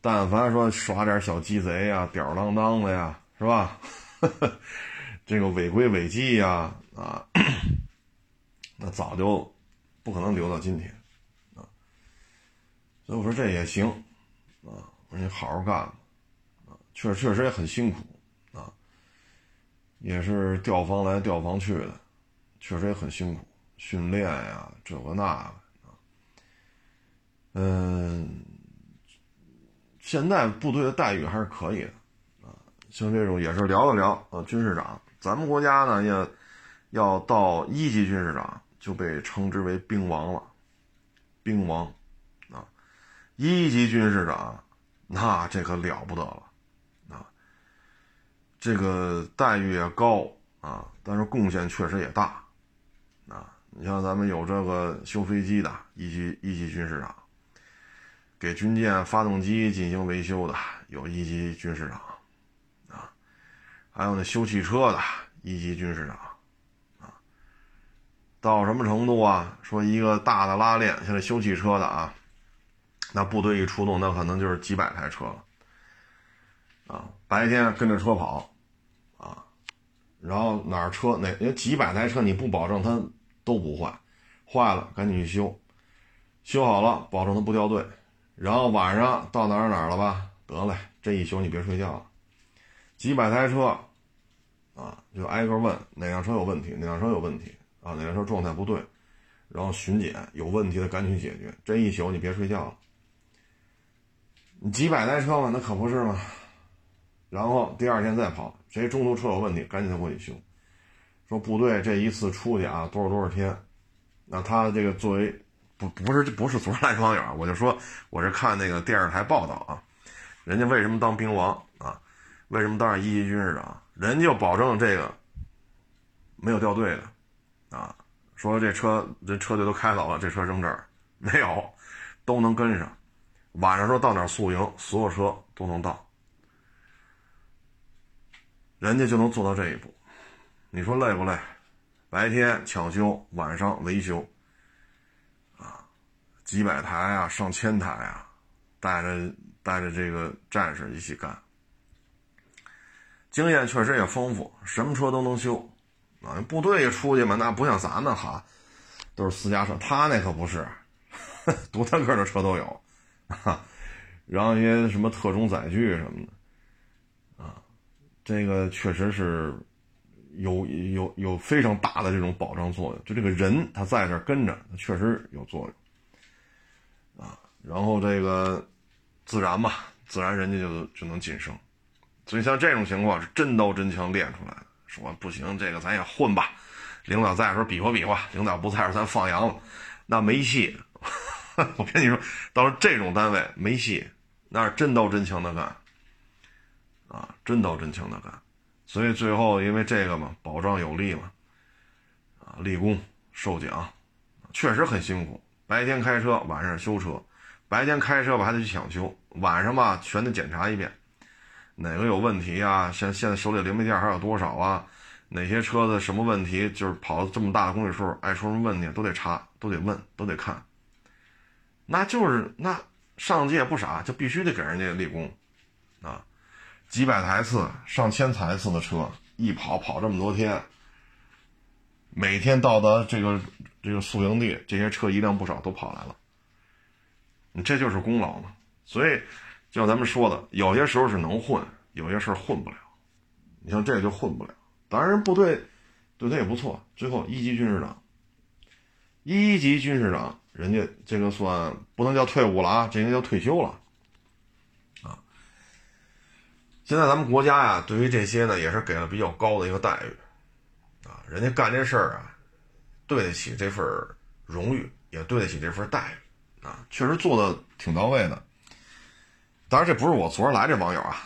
但凡说耍点小鸡贼呀、吊儿郎当的呀，是吧？这个违规违纪呀，啊，那早就不可能留到今天啊。所以我说这也行啊，我说你好好干啊，确确实也很辛苦啊，也是调防来调防去的。确实也很辛苦，训练呀，这个那个，嗯，现在部队的待遇还是可以的啊。像这种也是聊了聊啊，军士长，咱们国家呢要要到一级军士长就被称之为兵王了，兵王啊，一级军士长那这可了不得了啊，这个待遇也高啊，但是贡献确实也大。啊，你像咱们有这个修飞机的一级一级军士长，给军舰发动机进行维修的有一级军士长，还有那修汽车的一级军师长，啊，到什么程度啊？说一个大的拉链，现在修汽车的啊，那部队一出动，那可能就是几百台车了，啊，白天跟着车跑，啊，然后哪儿车哪因为几百台车你不保证它。都不坏，坏了赶紧去修，修好了保证它不掉队，然后晚上到哪儿哪儿了吧？得嘞，这一宿你别睡觉了。几百台车，啊，就挨个问哪辆车有问题，哪辆车有问题啊？哪辆车状态不对，然后巡检有问题的赶紧解决。这一宿你别睡觉了。你几百台车嘛，那可不是嘛？然后第二天再跑，谁中途车有问题，赶紧再过去修。说部队这一次出去啊，多少多少天，那他这个作为不不是不是昨天来网友，我就说我是看那个电视台报道啊，人家为什么当兵王啊？为什么当上一级军师长？人家就保证这个没有掉队的啊。说这车这车队都开走了，这车扔这儿没有，都能跟上。晚上说到哪宿营，所有车都能到，人家就能做到这一步。你说累不累？白天抢修，晚上维修，啊，几百台啊，上千台啊，带着带着这个战士一起干，经验确实也丰富，什么车都能修，啊，部队出去嘛，那不像咱们哈，都是私家车，他那可不是，独特个的车都有，啊，然后一些什么特种载具什么的，啊，这个确实是。有有有非常大的这种保障作用，就这个人他在这跟着，他确实有作用，啊，然后这个自然嘛，自然人家就就能晋升，所以像这种情况是真刀真枪练出来的。说不行，这个咱也混吧，领导在的时候比划比划，领导不在时候咱放羊了，那没戏。我跟你说，到了这种单位没戏，那是真刀真枪的干，啊，真刀真枪的干。所以最后因为这个嘛，保障有力嘛，啊，立功受奖，确实很辛苦。白天开车，晚上修车，白天开车吧还得去抢修，晚上吧全得检查一遍，哪个有问题啊？现现在手里零配件还有多少啊？哪些车子什么问题？就是跑这么大的公里数，爱出什么问题都得查，都得问，都得看。那就是那上级也不傻，就必须得给人家立功，啊。几百台次、上千台次的车一跑跑这么多天，每天到达这个这个宿营地，这些车一辆不少都跑来了。你这就是功劳嘛？所以，就像咱们说的，有些时候是能混，有些事混不了。你像这个就混不了。当然，部队对他也不错，最后一级军士长，一级军士长，人家这个算不能叫退伍了啊，这应该叫退休了。现在咱们国家呀，对于这些呢，也是给了比较高的一个待遇，啊，人家干这事儿啊，对得起这份荣誉，也对得起这份待遇，啊，确实做的挺到位的。当然，这不是我昨儿来这网友啊，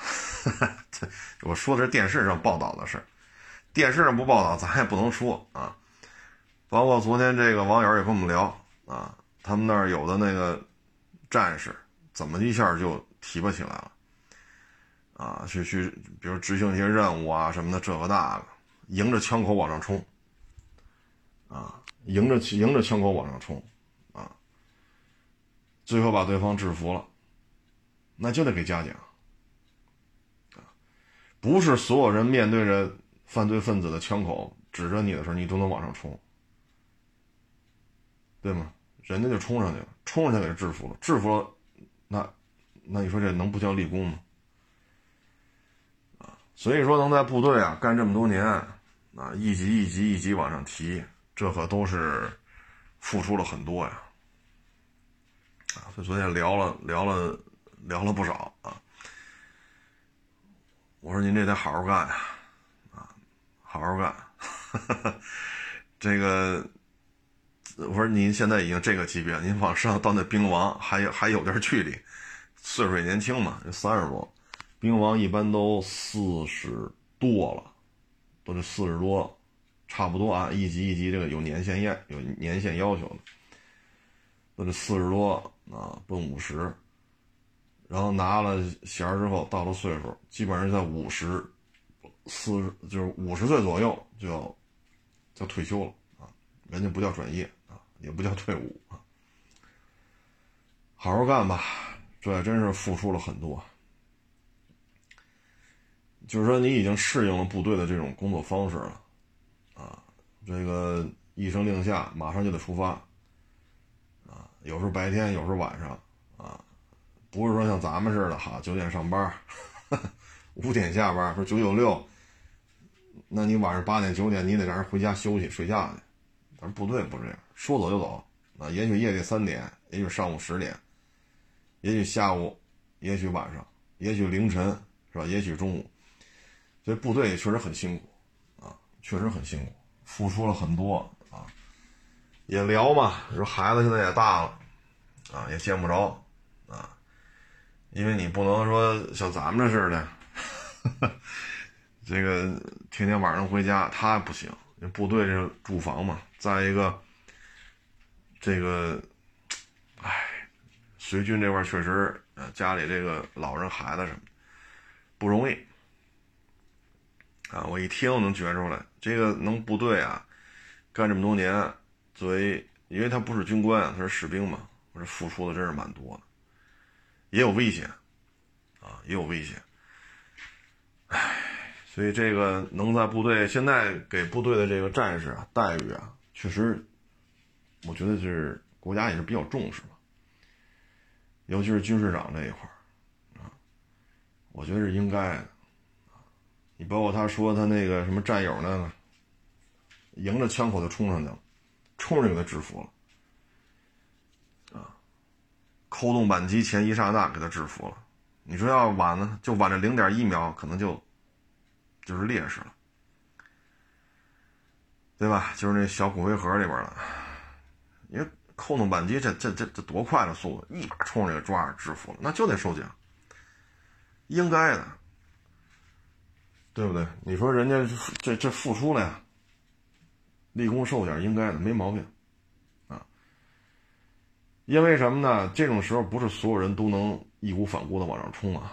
我说的是电视上报道的事电视上不报道，咱也不能说啊。包括昨天这个网友也跟我们聊啊，他们那儿有的那个战士，怎么一下就提拔起来了。啊，去去，比如执行一些任务啊什么的，这个那个，迎着枪口往上冲，啊，迎着迎着枪口往上冲，啊，最后把对方制服了，那就得给嘉奖，不是所有人面对着犯罪分子的枪口指着你的时候，你都能往上冲，对吗？人家就冲上去了，冲上去给制服了，制服了，那那你说这能不叫立功吗？所以说，能在部队啊干这么多年，啊一级一级一级往上提，这可都是付出了很多呀。啊，所以昨天聊了聊了聊了不少啊。我说您这得好好干呀，啊，好好干。这个，我说您现在已经这个级别，您往上到那兵王还有还有点距离，岁数也年轻嘛，三十多。兵王一般都四十多了，都是四十多，差不多啊。一级一级这个有年限验有年限要求的，都是四十多啊，奔五十。然后拿了衔之后，到了岁数，基本上在五十四十，就是五十岁左右就要就退休了啊。人家不叫转业啊，也不叫退伍啊。好好干吧，这真是付出了很多。就是说，你已经适应了部队的这种工作方式了，啊，这个一声令下，马上就得出发，啊，有时候白天，有时候晚上，不是说像咱们似的，哈，九点上班，五点下班，说九九六，那你晚上八点九点，你得让人回家休息睡觉去，咱部队不这样，说走就走，啊，也许夜里三点，也许上午十点，也许下午，也许晚上，也许凌晨，是吧？也许中午。所以部队也确实很辛苦，啊，确实很辛苦，付出了很多啊。也聊嘛，说孩子现在也大了，啊，也见不着，因为你不能说像咱们这似的，这个天天晚上回家，他不行。部队这住房嘛，再一个，这个，哎，随军这块确实，呃，家里这个老人孩子什么不容易。啊，我一听我能觉出来，这个能部队啊，干这么多年，作为因为他不是军官，他是士兵嘛，我这付出的真是蛮多的，也有危险，啊，也有危险。唉，所以这个能在部队现在给部队的这个战士啊待遇啊，确实，我觉得是国家也是比较重视嘛，尤其是军事长这一块啊，我觉得是应该的。你包括他说他那个什么战友呢，迎着枪口就冲上去了，冲着给他制服了，啊，扣动扳机前一刹那给他制服了。你说要晚呢，就晚这零点一秒，可能就就是劣势了，对吧？就是那小骨灰盒里边了，因为扣动扳机这这这这多快的速度，一把冲着给抓制服了，那就得受奖，应该的。对不对？你说人家这这付出了呀，立功受奖应该的，没毛病，因为什么呢？这种时候不是所有人都能义无反顾的往上冲啊，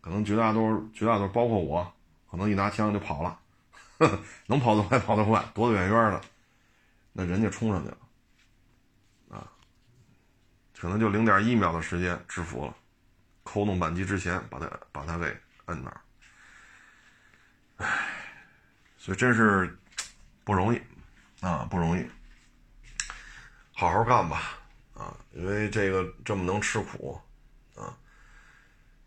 可能绝大多数、绝大多数，包括我，可能一拿枪就跑了，能跑得快跑得快，躲得远远的，那人家冲上去了，啊，可能就零点一秒的时间制服了，扣动扳机之前把他把他给摁那儿。唉，所以真是不容易啊，不容易。好好干吧，啊，因为这个这么能吃苦啊，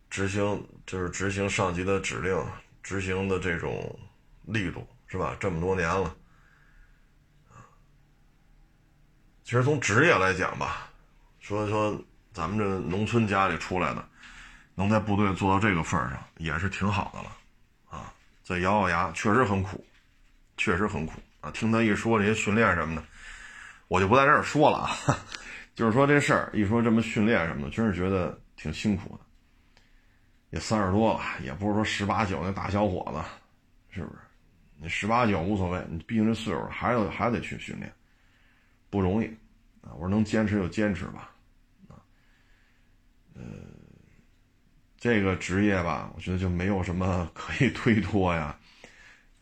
执行就是执行上级的指令，执行的这种力度是吧？这么多年了，其实从职业来讲吧，说说咱们这农村家里出来的，能在部队做到这个份上，也是挺好的了。啊再咬咬牙，确实很苦，确实很苦啊！听他一说这些训练什么的，我就不在这儿说了啊。就是说这事儿一说这么训练什么的，真是觉得挺辛苦的。也三十多了，也不是说十八九那大小伙子，是不是？你十八九无所谓，你毕竟这岁数，还要还得去训练，不容易啊！我说能坚持就坚持吧，啊，呃。这个职业吧，我觉得就没有什么可以推脱呀，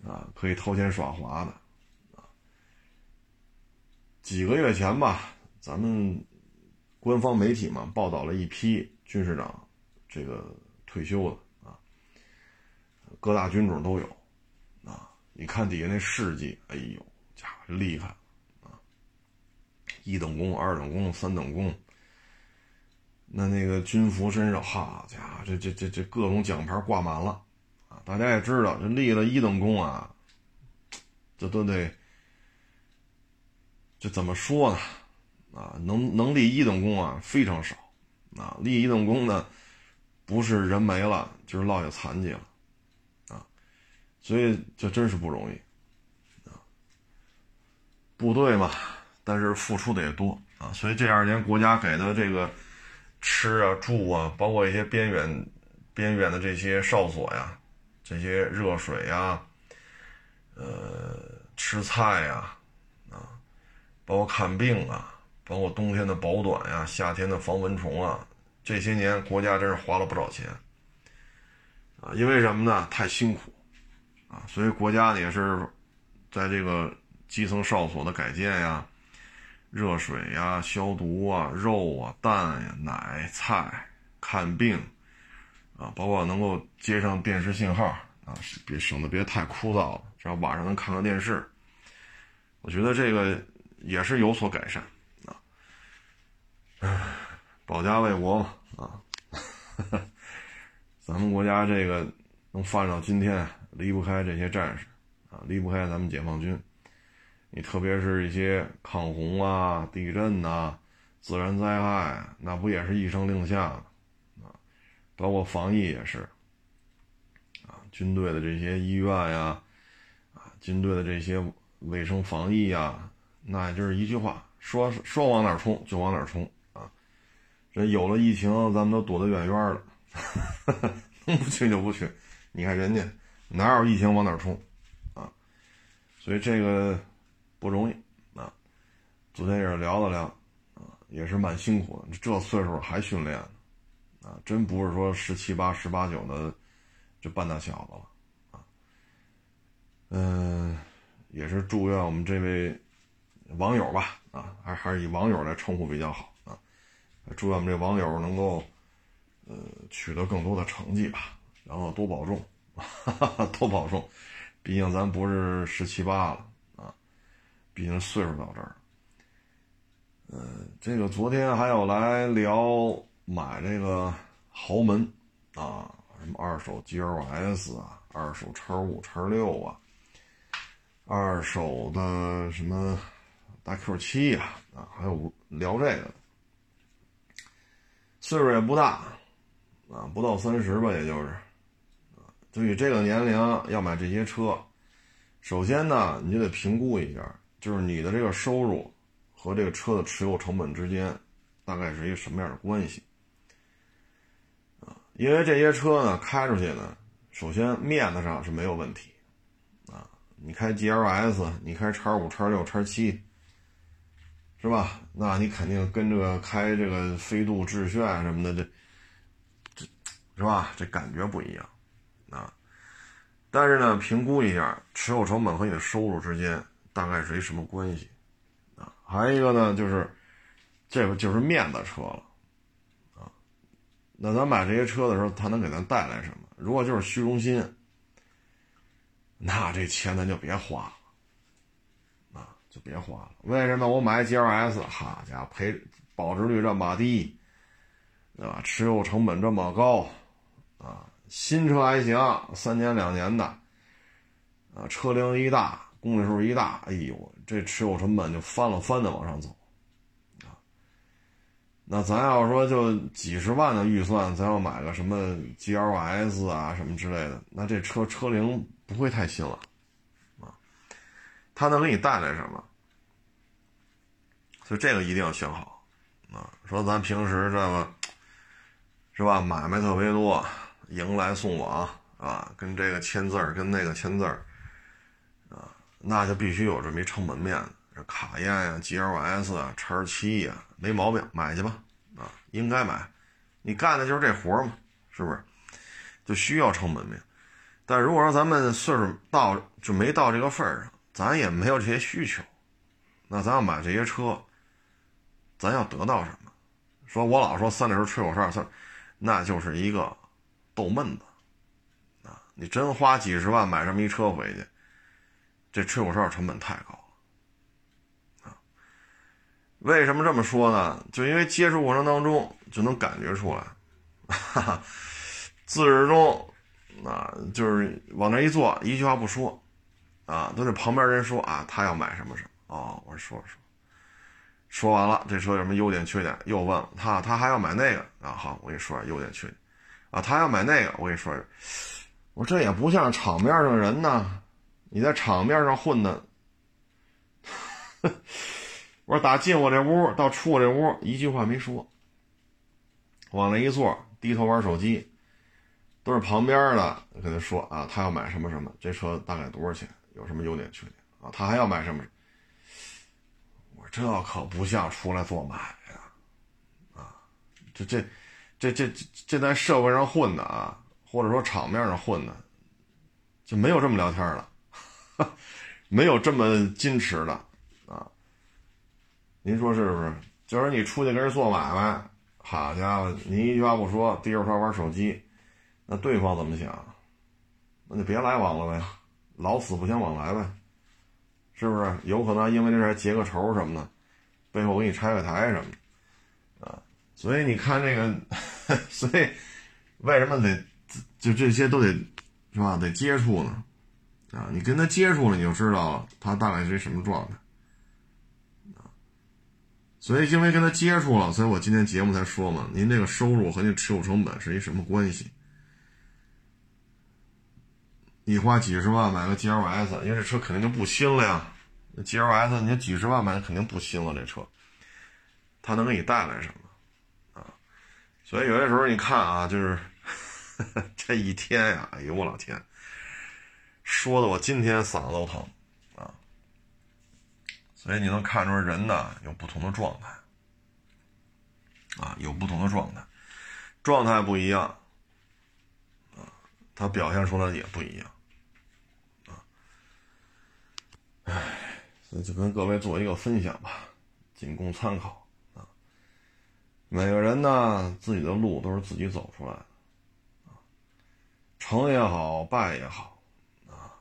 啊，可以偷奸耍滑的，几个月前吧，咱们官方媒体嘛报道了一批军事长这个退休的啊，各大军种都有，啊，你看底下那事迹，哎呦，家伙厉害啊，一等功、二等功、三等功。那那个军服身上，好家伙，这这这这各种奖牌挂满了，啊，大家也知道，这立了一等功啊，这都得，这怎么说呢？啊，能能立一等功啊，非常少，啊，立一等功的，不是人没了，就是落下残疾了，啊，所以这真是不容易，啊，部队嘛，但是付出的也多啊，所以这二年国家给的这个。吃啊，住啊，包括一些边远、边远的这些哨所呀，这些热水呀，呃，吃菜呀，包括看病啊，包括冬天的保暖呀，夏天的防蚊虫啊，这些年国家真是花了不少钱啊，因为什么呢？太辛苦啊，所以国家也是在这个基层哨所的改建呀。热水呀，消毒啊，肉啊，蛋呀，奶菜，看病，啊，包括能够接上电视信号啊，别省得别太枯燥了，只要晚上能看看电视，我觉得这个也是有所改善啊。保家卫国嘛，啊，咱们国家这个能发展到今天，离不开这些战士啊，离不开咱们解放军。你特别是一些抗洪啊、地震呐、自然灾害，那不也是一声令下啊？包括防疫也是啊，军队的这些医院呀，啊，军队的这些卫生防疫呀，那也就是一句话，说说往哪冲就往哪冲啊。这有了疫情，咱们都躲得远远的，能不去就不去。你看人家哪有疫情往哪冲啊？所以这个。不容易啊！昨天也是聊了聊啊，也是蛮辛苦的。这岁数还训练啊，真不是说十七八、十八九的就半大小子了啊。嗯，也是祝愿我们这位网友吧，啊，还还是以网友来称呼比较好啊，祝愿我们这网友能够呃取得更多的成绩吧，然后多保重，哈 哈多保重，毕竟咱不是十七八了啊，毕竟岁数到这儿。嗯，这个昨天还有来聊买这个豪门啊，什么二手 GLS 啊，二手叉五叉六啊，二手的什么大 Q 七呀，啊，还有聊这个，岁数也不大啊，不到三十吧，也就是，啊，就以这个年龄要买这些车，首先呢，你就得评估一下，就是你的这个收入。和这个车的持有成本之间，大概是一个什么样的关系？啊，因为这些车呢，开出去呢，首先面子上是没有问题，啊，你开 GLS，你开叉五、叉六、叉七，是吧？那你肯定跟这个开这个飞度、致炫什么的，这，这，是吧？这感觉不一样，啊，但是呢，评估一下持有成本和你的收入之间大概是一什么关系？啊还有一个呢，就是这个就是面子车了，啊，那咱买这些车的时候，它能给咱带来什么？如果就是虚荣心，那这钱咱就别花了，别花了。为什么我买 GLS？好家伙，赔保值率这么低，对吧？持有成本这么高，啊，新车还行，三年两年的，啊，车龄一大。公里数一大，哎呦，这持有成本就翻了翻的往上走，啊，那咱要说就几十万的预算，咱要买个什么 GLS 啊什么之类的，那这车车龄不会太新了，啊，它能给你带来什么？所以这个一定要选好，啊，说咱平时这个是吧，买卖特别多，迎来送往啊，跟这个签字儿，跟那个签字儿。啊那就必须有这么一成本面，这卡宴呀、GLS 啊、叉七呀，没毛病，买去吧，啊，应该买，你干的就是这活嘛，是不是？就需要成本面。但如果说咱们岁数到就没到这个份儿上，咱也没有这些需求，那咱要买这些车，咱要得到什么？说我老说三里屯吹口哨，那就是一个逗闷子，啊，你真花几十万买这么一车回去。这吹口哨成本太高了，啊！为什么这么说呢？就因为接触过程当中就能感觉出来，哈哈，自始至终，啊，就是往那一坐，一句话不说，啊，都是旁边人说啊，他要买什么什么，哦，我说说，说完了，这车有什么优点缺点？又问了他，他还要买那个啊？好，我给你说下优点缺点，啊，他要买那个，我跟你说，我说这也不像场面上人呢。你在场面上混的，我说打进我这屋到出我这屋一句话没说，往那一坐低头玩手机，都是旁边的跟他说啊，他要买什么什么，这车大概多少钱，有什么优点缺点啊，他还要买什么？这可不像出来做买卖啊，这这这这这在社会上混的啊，或者说场面上混的，就没有这么聊天的。没有这么矜持的啊！您说是不是？就是你出去跟人做买卖，好家伙，你一句话不说，低着头玩手机，那对方怎么想？那就别来往了呗，老死不相往来呗，是不是？有可能因为这事结个仇什么的，背后给你拆个台什么的啊！所以你看这个，所以为什么得就这些都得是吧？得接触呢？啊，你跟他接触了，你就知道他大概是什么状态，啊，所以因为跟他接触了，所以我今天节目才说嘛，您这个收入和您持有成本是一什么关系？你花几十万买个 GLS，因为这车肯定就不新了呀。GLS 你几十万买的肯定不新了，这车，它能给你带来什么？啊，所以有些时候你看啊，就是 这一天呀，哎呦我老天！说的我今天嗓子都疼，啊，所以你能看出人呢有不同的状态，啊，有不同的状态，状态不一样，啊，他表现出来也不一样，唉，所以就跟各位做一个分享吧，仅供参考啊。每个人呢，自己的路都是自己走出来的啊，成也好，败也好啊，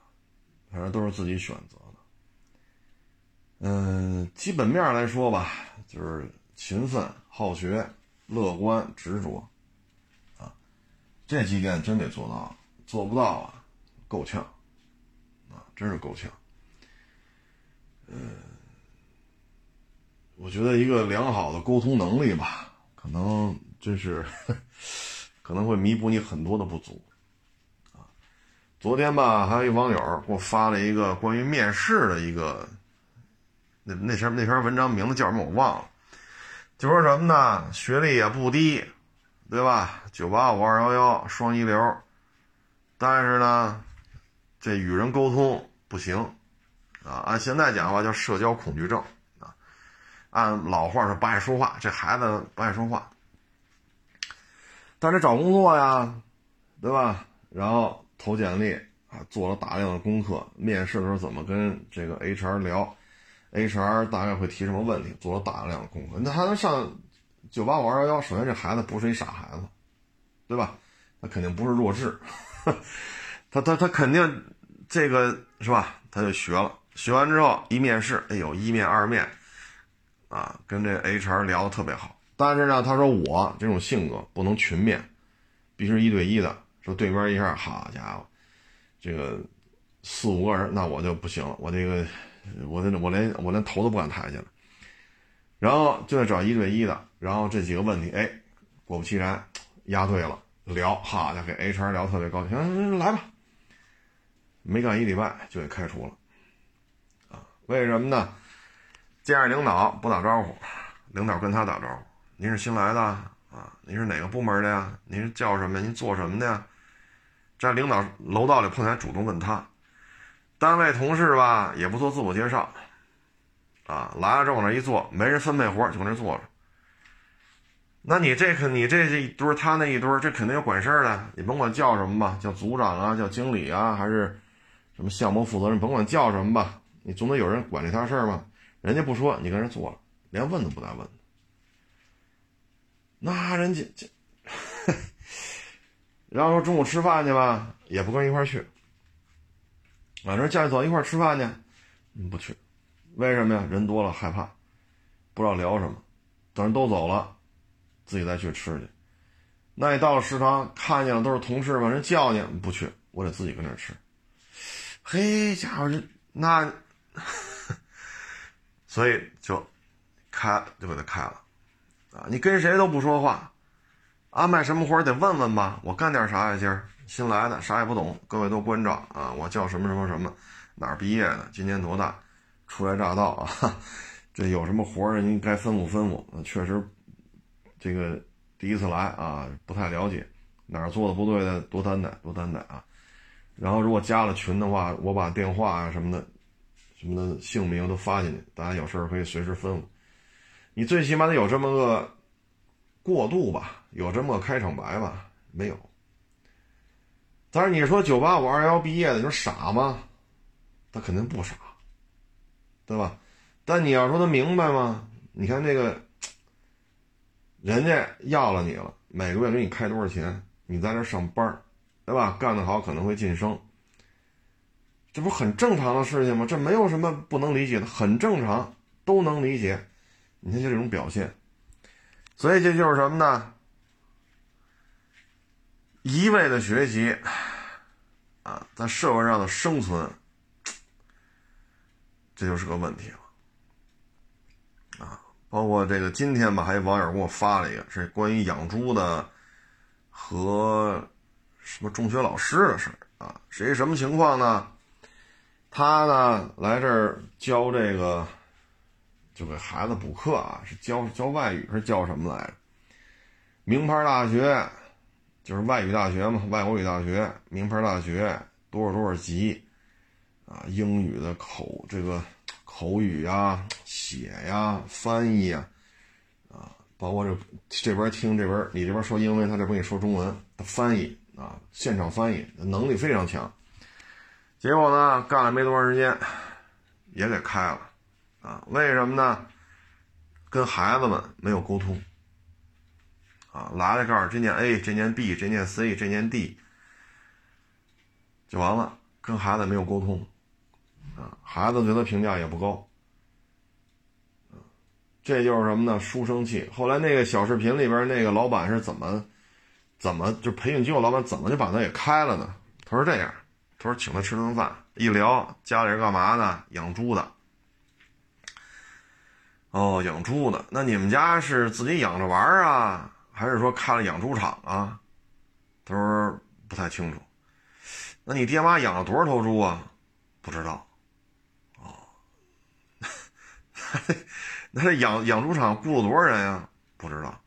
反正都是自己选择的。嗯，基本面来说吧，就是勤奋、好学、乐观、执着啊，这几点真得做到，做不到啊，够呛啊。真是够呛，嗯，我觉得一个良好的沟通能力吧，可能真是 可能会弥补你很多的不足啊。昨天吧，还有一网友给我发了一个关于面试的一个那那篇那篇文章，名字叫什么我忘了，就说什么呢？学历也不低，对吧？九八五二幺幺双一流，但是呢，这与人沟通。不行，啊，按现在讲话叫社交恐惧症啊，按老话说不爱说话，这孩子不爱说话，但是找工作呀，对吧？然后投简历啊，做了大量的功课，面试的时候怎么跟这个 HR 聊，HR 大概会提什么问题，做了大量的功课，那还能上九八五二幺幺？首先这孩子不是一傻孩子，对吧？他肯定不是弱智，他他他肯定。这个是吧？他就学了，学完之后一面试，哎呦，一面二面，啊，跟这 HR 聊的特别好。但是呢，他说我这种性格不能群面，必须一对一的。说对面一下，好家伙，这个四五个人，那我就不行了，我这个，我这我连我连头都不敢抬起来。然后就得找一对一的，然后这几个问题，哎，果不其然，押对了，聊，好家伙，给 HR 聊特别高兴，行，来吧。没干一礼拜就给开除了，为什么呢？见着领导不打招呼，领导跟他打招呼：“您是新来的啊？您是哪个部门的呀？您是叫什么？您做什么的呀？”在领导楼道里碰见，主动问他。单位同事吧，也不做自我介绍，啊，来了之后往那一坐，没人分配活，就搁那坐着。那你这可你这一堆他那一堆这肯定有管事儿的，你甭管叫什么吧，叫组长啊，叫经理啊，还是？什么项目负责人，甭管叫什么吧，你总得有人管这摊事儿吧？人家不说，你跟人做了，连问都不带问。那人家这，然后说中午吃饭去吧，也不跟人一块去。啊，说叫你走一块吃饭去，不去，为什么呀？人多了害怕，不知道聊什么。等人都走了，自己再去吃去。那你到了食堂，看见了都是同事嘛，人叫你不去，我得自己跟那吃。嘿，家伙，这那，所以就开就给他开了啊！你跟谁都不说话，安排什么活得问问吧。我干点啥呀？今儿新来的，啥也不懂。各位都关照啊！我叫什么什么什么，哪儿毕业的，今年多大，初来乍到啊！这有什么活儿，您该吩咐吩咐。确实，这个第一次来啊，不太了解，哪儿做的不对的，多担待，多担待啊！然后，如果加了群的话，我把电话啊什么的、什么的姓名都发进去，大家有事儿可以随时吩咐。你最起码得有这么个过渡吧，有这么个开场白吧？没有。但是你说九八五二幺毕业的，你说傻吗？他肯定不傻，对吧？但你要说他明白吗？你看那个，人家要了你了，每个月给你开多少钱？你在这上班对吧？干得好可能会晋升，这不很正常的事情吗？这没有什么不能理解的，很正常，都能理解。你看就这种表现，所以这就是什么呢？一味的学习啊，在社会上的生存，这就是个问题了啊。包括这个今天吧，还有网友给我发了一个，是关于养猪的和。什么中学老师的事儿啊？谁什么情况呢？他呢来这儿教这个，就给孩子补课啊，是教教外语，是教什么来着？名牌大学，就是外语大学嘛，外国语大学，名牌大学，多少多少级啊？英语的口这个口语呀、写呀、翻译呀，啊，包括这这边听这边，你这边说英文，他这边给你说中文，他翻译。啊，现场翻译能力非常强，结果呢，干了没多长时间，也给开了，啊，为什么呢？跟孩子们没有沟通，啊，来了告诉这念 A，这念 B，这念 C，这念 D，就完了，跟孩子没有沟通，啊，孩子对他评价也不高，这就是什么呢？书生气。后来那个小视频里边那个老板是怎么，怎么就培训机构老板怎么就把他给开了呢？他说这样，他说请他吃顿饭，一聊家里人干嘛呢？养猪的。哦，养猪的，那你们家是自己养着玩啊，还是说开了养猪场啊？他说不太清楚。那你爹妈养了多少头猪啊？不知道。哦，那这养养猪场雇了多少人呀？不知道。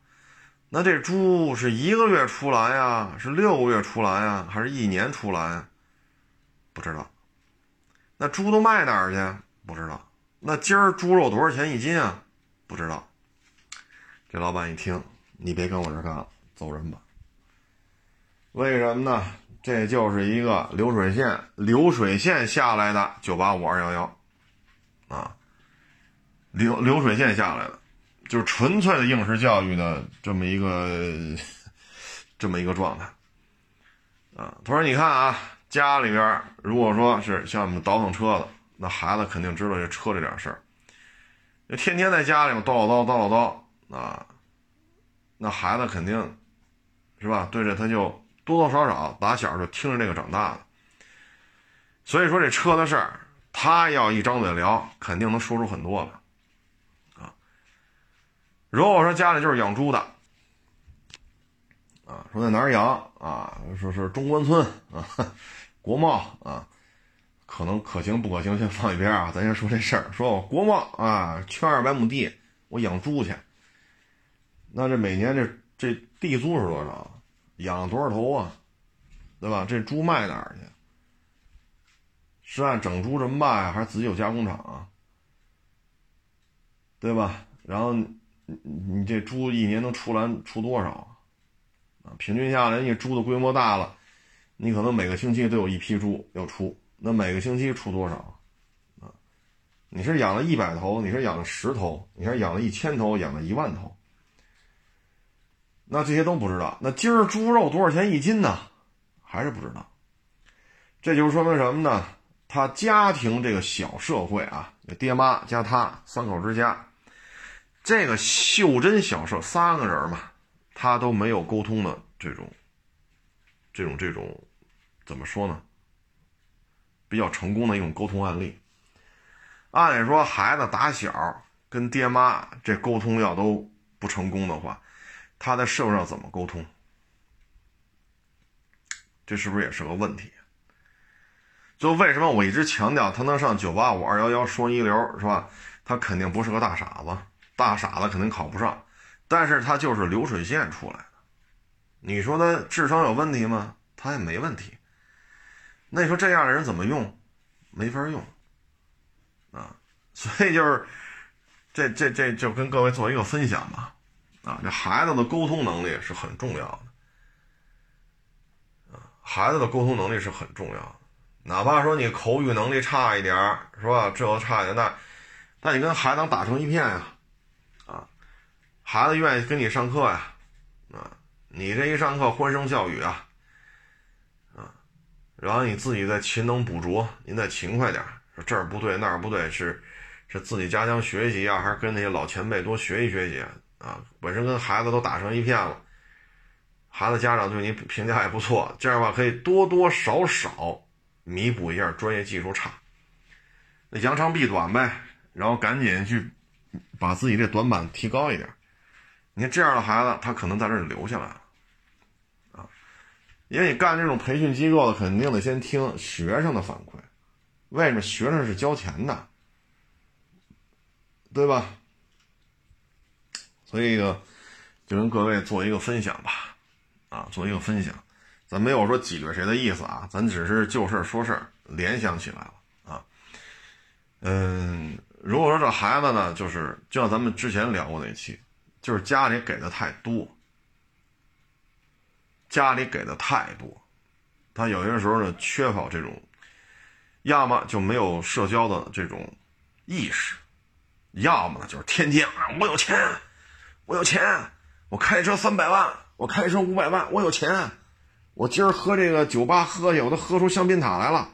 那这猪是一个月出来呀，是六个月出来呀，还是一年出来？不知道。那猪都卖哪儿去？不知道。那今儿猪肉多少钱一斤啊？不知道。这老板一听，你别跟我这干了，走人吧。为什么呢？这就是一个流水线，流水线下来的九八五二幺幺，啊，流流水线下来的，就是纯粹的应试教育的这么一个 这么一个状态。啊，他说：“你看啊，家里边如果说是像我们倒腾车的。”那孩子肯定知道这车这点事儿，就天天在家里面叨叨叨叨叨啊，那孩子肯定是吧？对着他就多多少少打小就听着这个长大的，所以说这车的事儿，他要一张嘴聊，肯定能说出很多来啊。如果说家里就是养猪的啊，说在哪儿养啊？说是中关村啊，国贸啊。可能可行不可行，先放一边啊，咱先说这事儿。说我国贸啊，圈二百亩地，我养猪去。那这每年这这地租是多少？养多少头啊？对吧？这猪卖哪儿去？是按整猪这么卖，还是自己有加工厂啊？对吧？然后你你这猪一年能出栏出多少啊？平均下来，你猪的规模大了，你可能每个星期都有一批猪要出。那每个星期出多少啊？你是养了一百头，你是养了十头，你是养了一千头，养了一万头？那这些都不知道。那今儿猪肉多少钱一斤呢？还是不知道。这就是说明什么呢？他家庭这个小社会啊，爹妈加他三口之家，这个袖珍小社三个人嘛，他都没有沟通的这种，这种这种，怎么说呢？比较成功的一种沟通案例。按理说，孩子打小跟爹妈这沟通要都不成功的话，他在社会上怎么沟通？这是不是也是个问题？就为什么我一直强调他能上九八五二幺幺双一流，是吧？他肯定不是个大傻子，大傻子肯定考不上，但是他就是流水线出来的。你说他智商有问题吗？他也没问题。那你说这样的人怎么用？没法用啊！所以就是，这这这就跟各位做一个分享吧。啊，这孩子的沟通能力是很重要的。啊，孩子的沟通能力是很重要的。哪怕说你口语能力差一点是吧？这个差一点，那那你跟孩子能打成一片呀？啊，孩子愿意跟你上课呀？啊，你这一上课欢声笑语啊！然后你自己再勤能补拙，您再勤快点说这儿不对那儿不对，是是自己加强学习啊，还是跟那些老前辈多学习学习啊？本身跟孩子都打成一片了，孩子家长对你评价也不错，这样的话可以多多少少弥补一下专业技术差，那扬长避短呗，然后赶紧去把自己这短板提高一点。你看这样的孩子，他可能在这儿留下来了。因为你干这种培训机构的，肯定得先听学生的反馈。为什么学生是交钱的，对吧？所以呢，就跟各位做一个分享吧，啊，做一个分享。咱没有说挤兑谁的意思啊，咱只是就事说事儿，联想起来了啊。嗯，如果说这孩子呢，就是就像咱们之前聊过那期，就是家里给的太多。家里给的太多，他有些时候呢缺乏这种，要么就没有社交的这种意识，要么呢就是天天啊，我有钱，我有钱，我开车三百万，我开车五百万，我有钱，我今儿喝这个酒吧喝去，我都喝出香槟塔来了，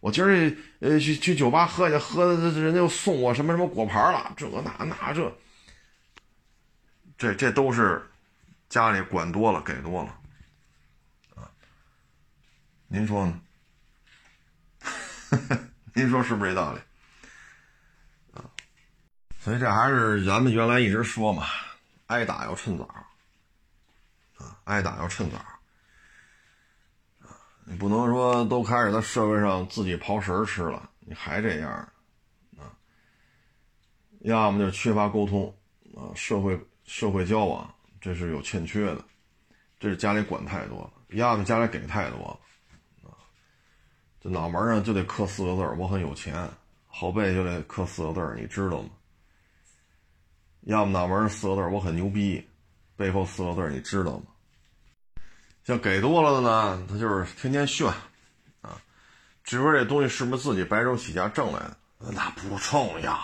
我今儿呃去去酒吧喝去，喝的人家又送我什么什么果盘了，这那那这，这这都是家里管多了给多了，您说呢？您说是不是这道理？啊，所以这还是咱们原来一直说嘛，挨打要趁早，啊，挨打要趁早，啊，你不能说都开始在社会上自己刨食吃了，你还这样，啊，要么就缺乏沟通，啊，社会社会交往这是有欠缺的，这是家里管太多了，要么家里给太多了。脑门上就得刻四个字我很有钱”，后背就得刻四个字你知道吗？要么脑门上四个字我很牛逼”，背后四个字你知道吗？像给多了的呢，他就是天天炫，啊，至于这东西是不是自己白手起家挣来的，那不重要，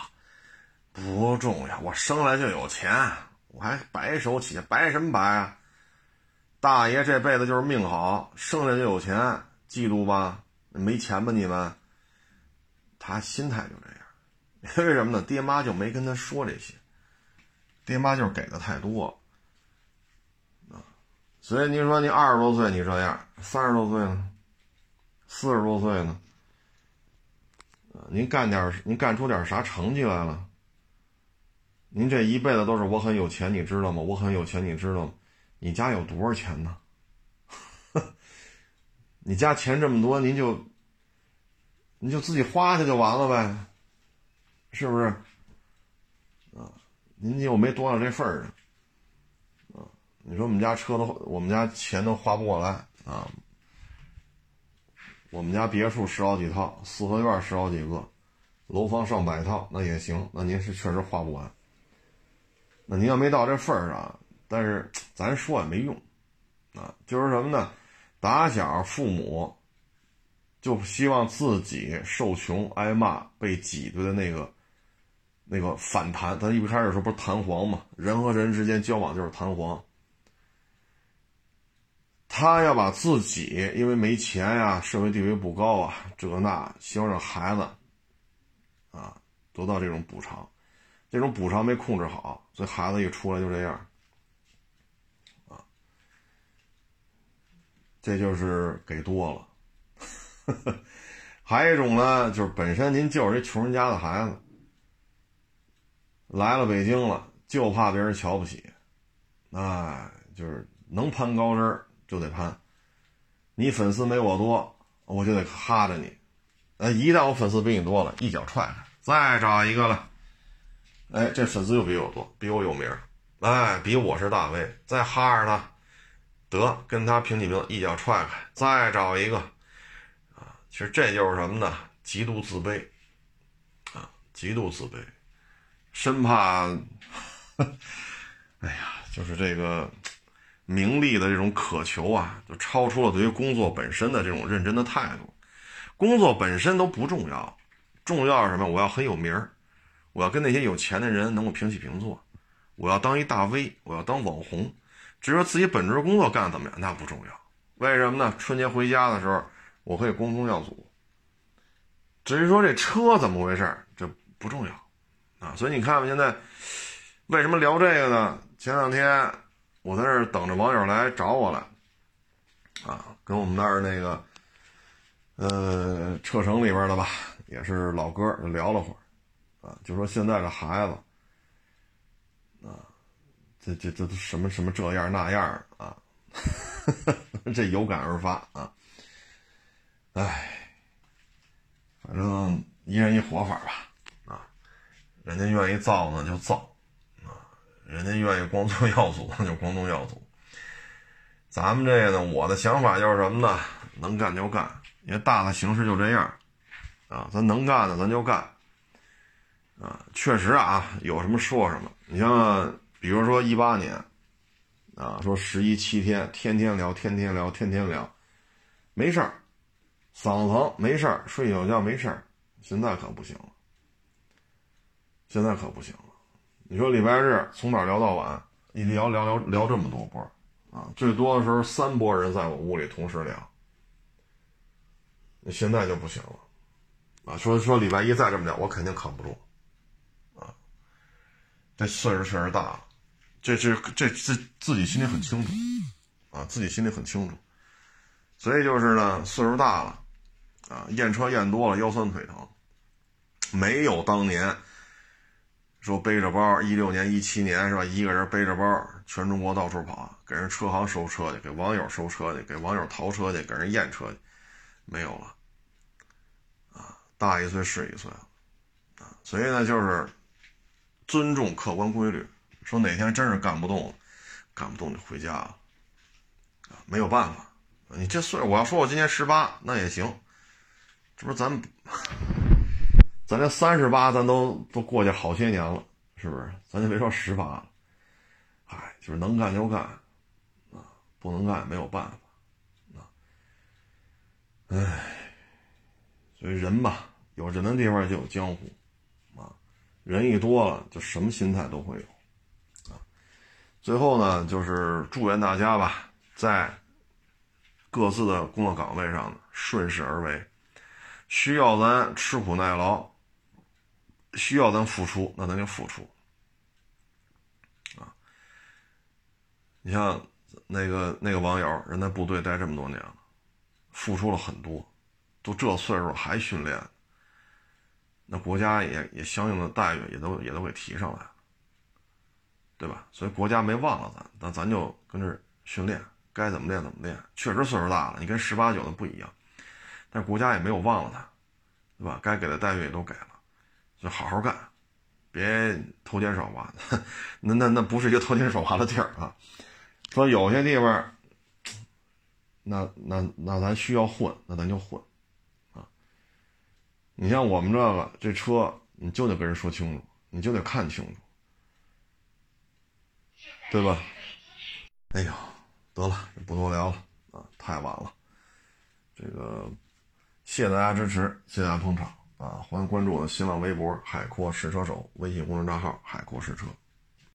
不重要。我生来就有钱，我还白手起家，白什么白啊？大爷这辈子就是命好，生来就有钱，嫉妒吧？没钱吧你们？他心态就这样，为什么呢？爹妈就没跟他说这些，爹妈就是给的太多，啊，所以您说您二十多岁你这样，三十多岁呢，四十多岁呢，您干点您干出点啥成绩来了？您这一辈子都是我很有钱，你知道吗？我很有钱，你知道吗？你家有多少钱呢？你家钱这么多，您就，你就自己花去就完了呗，是不是？啊，您又没多到这份儿上，啊，你说我们家车都，我们家钱都花不过来啊，我们家别墅十好几套，四合院十好几个，楼房上百套，那也行，那您是确实花不完。那您要没到这份儿上，但是 咱说也没用，啊，就是什么呢？打小父母就希望自己受穷挨骂被挤兑的那个那个反弹，咱一开始说不是弹簧嘛？人和人之间交往就是弹簧。他要把自己因为没钱呀，社会地位不高啊，这那，希望让孩子啊得到这种补偿，这种补偿没控制好，所以孩子一出来就这样。这就是给多了，还有一种呢，就是本身您就是一穷人家的孩子，来了北京了，就怕别人瞧不起，哎，就是能攀高枝就得攀，你粉丝没我多，我就得哈着你，哎，一旦我粉丝比你多了，一脚踹开，再找一个了，哎，这粉丝又比我多，比我有名，哎，比我是大 V，再哈着他。得跟他平起平坐，一脚踹开，再找一个，啊，其实这就是什么呢？极度自卑，啊，极度自卑，生怕，哎呀，就是这个名利的这种渴求啊，就超出了对于工作本身的这种认真的态度。工作本身都不重要，重要是什么？我要很有名儿，我要跟那些有钱的人能够平起平坐，我要当一大 V，我要当网红。至于说自己本职工作干的怎么样，那不重要。为什么呢？春节回家的时候，我可以光宗耀祖。至于说这车怎么回事，这不重要啊。所以你看吧，现在为什么聊这个呢？前两天我在这等着网友来找我了，啊，跟我们那儿那个呃车城里边的吧，也是老哥聊了会儿，啊，就说现在的孩子，这这这都什么什么这样那样啊，这有感而发啊，哎，反正一人一活法吧，啊，人家愿意造呢就造，啊，人家愿意光宗耀祖就光宗耀祖，咱们这个呢，我的想法就是什么呢？能干就干，因为大的形势就这样，啊，咱能干的咱就干，啊，确实啊，有什么说什么，你像。比如说一八年，啊，说十一七天，天天聊，天天聊，天天聊，没事儿，嗓子疼没事儿，睡小觉没事儿。现在可不行了，现在可不行了。你说礼拜日从哪聊到晚，一聊聊聊聊这么多波啊，最多的时候三波人在我屋里同时聊。现在就不行了，啊，说说礼拜一再这么聊，我肯定扛不住，啊，这岁数确实大了，这这这自自己心里很清楚，啊，自己心里很清楚，所以就是呢，岁数大了，啊，验车验多了，腰酸腿疼，没有当年说背着包，一六年、一七年是吧，一个人背着包全中国到处跑，给人车行收车去，给网友收车去，给网友淘车去，给人验车去。没有了，啊，大一岁是一岁，啊，所以呢，就是尊重客观规律。说哪天真是干不动了，干不动就回家了，没有办法。你这岁，我要说我今年十八，那也行，这不是咱，咱这三十八，咱都都过去好些年了，是不是？咱就别说十八了，哎，就是能干就干，啊，不能干没有办法。唉，所以人吧，有人的地方就有江湖，啊，人一多了，就什么心态都会有，最后呢，就是祝愿大家吧，在各自的工作岗位上顺势而为，需要咱吃苦耐劳，需要咱付出，那咱就付出，啊，你像那个那个网友，人在部队待这么多年了。付出了很多，都这岁数还训练，那国家也也相应的待遇也都也都给提上来了，对吧？所以国家没忘了咱，那咱就跟这训练，该怎么练怎么练。确实岁数大了，你跟十八九的不一样，但是国家也没有忘了他，对吧？该给的待遇也都给了，就好好干，别偷奸耍滑。那那那不是一个偷奸耍滑的地儿啊。说有些地方。那那那咱需要混，那咱就混，啊！你像我们这个这车，你就得跟人说清楚，你就得看清楚，对吧？哎呦，得了，不多聊了啊，太晚了。这个谢谢大家支持，谢谢大家捧场啊！欢迎关注我的新浪微博“海阔试车手”微信公众账号“海阔试车”。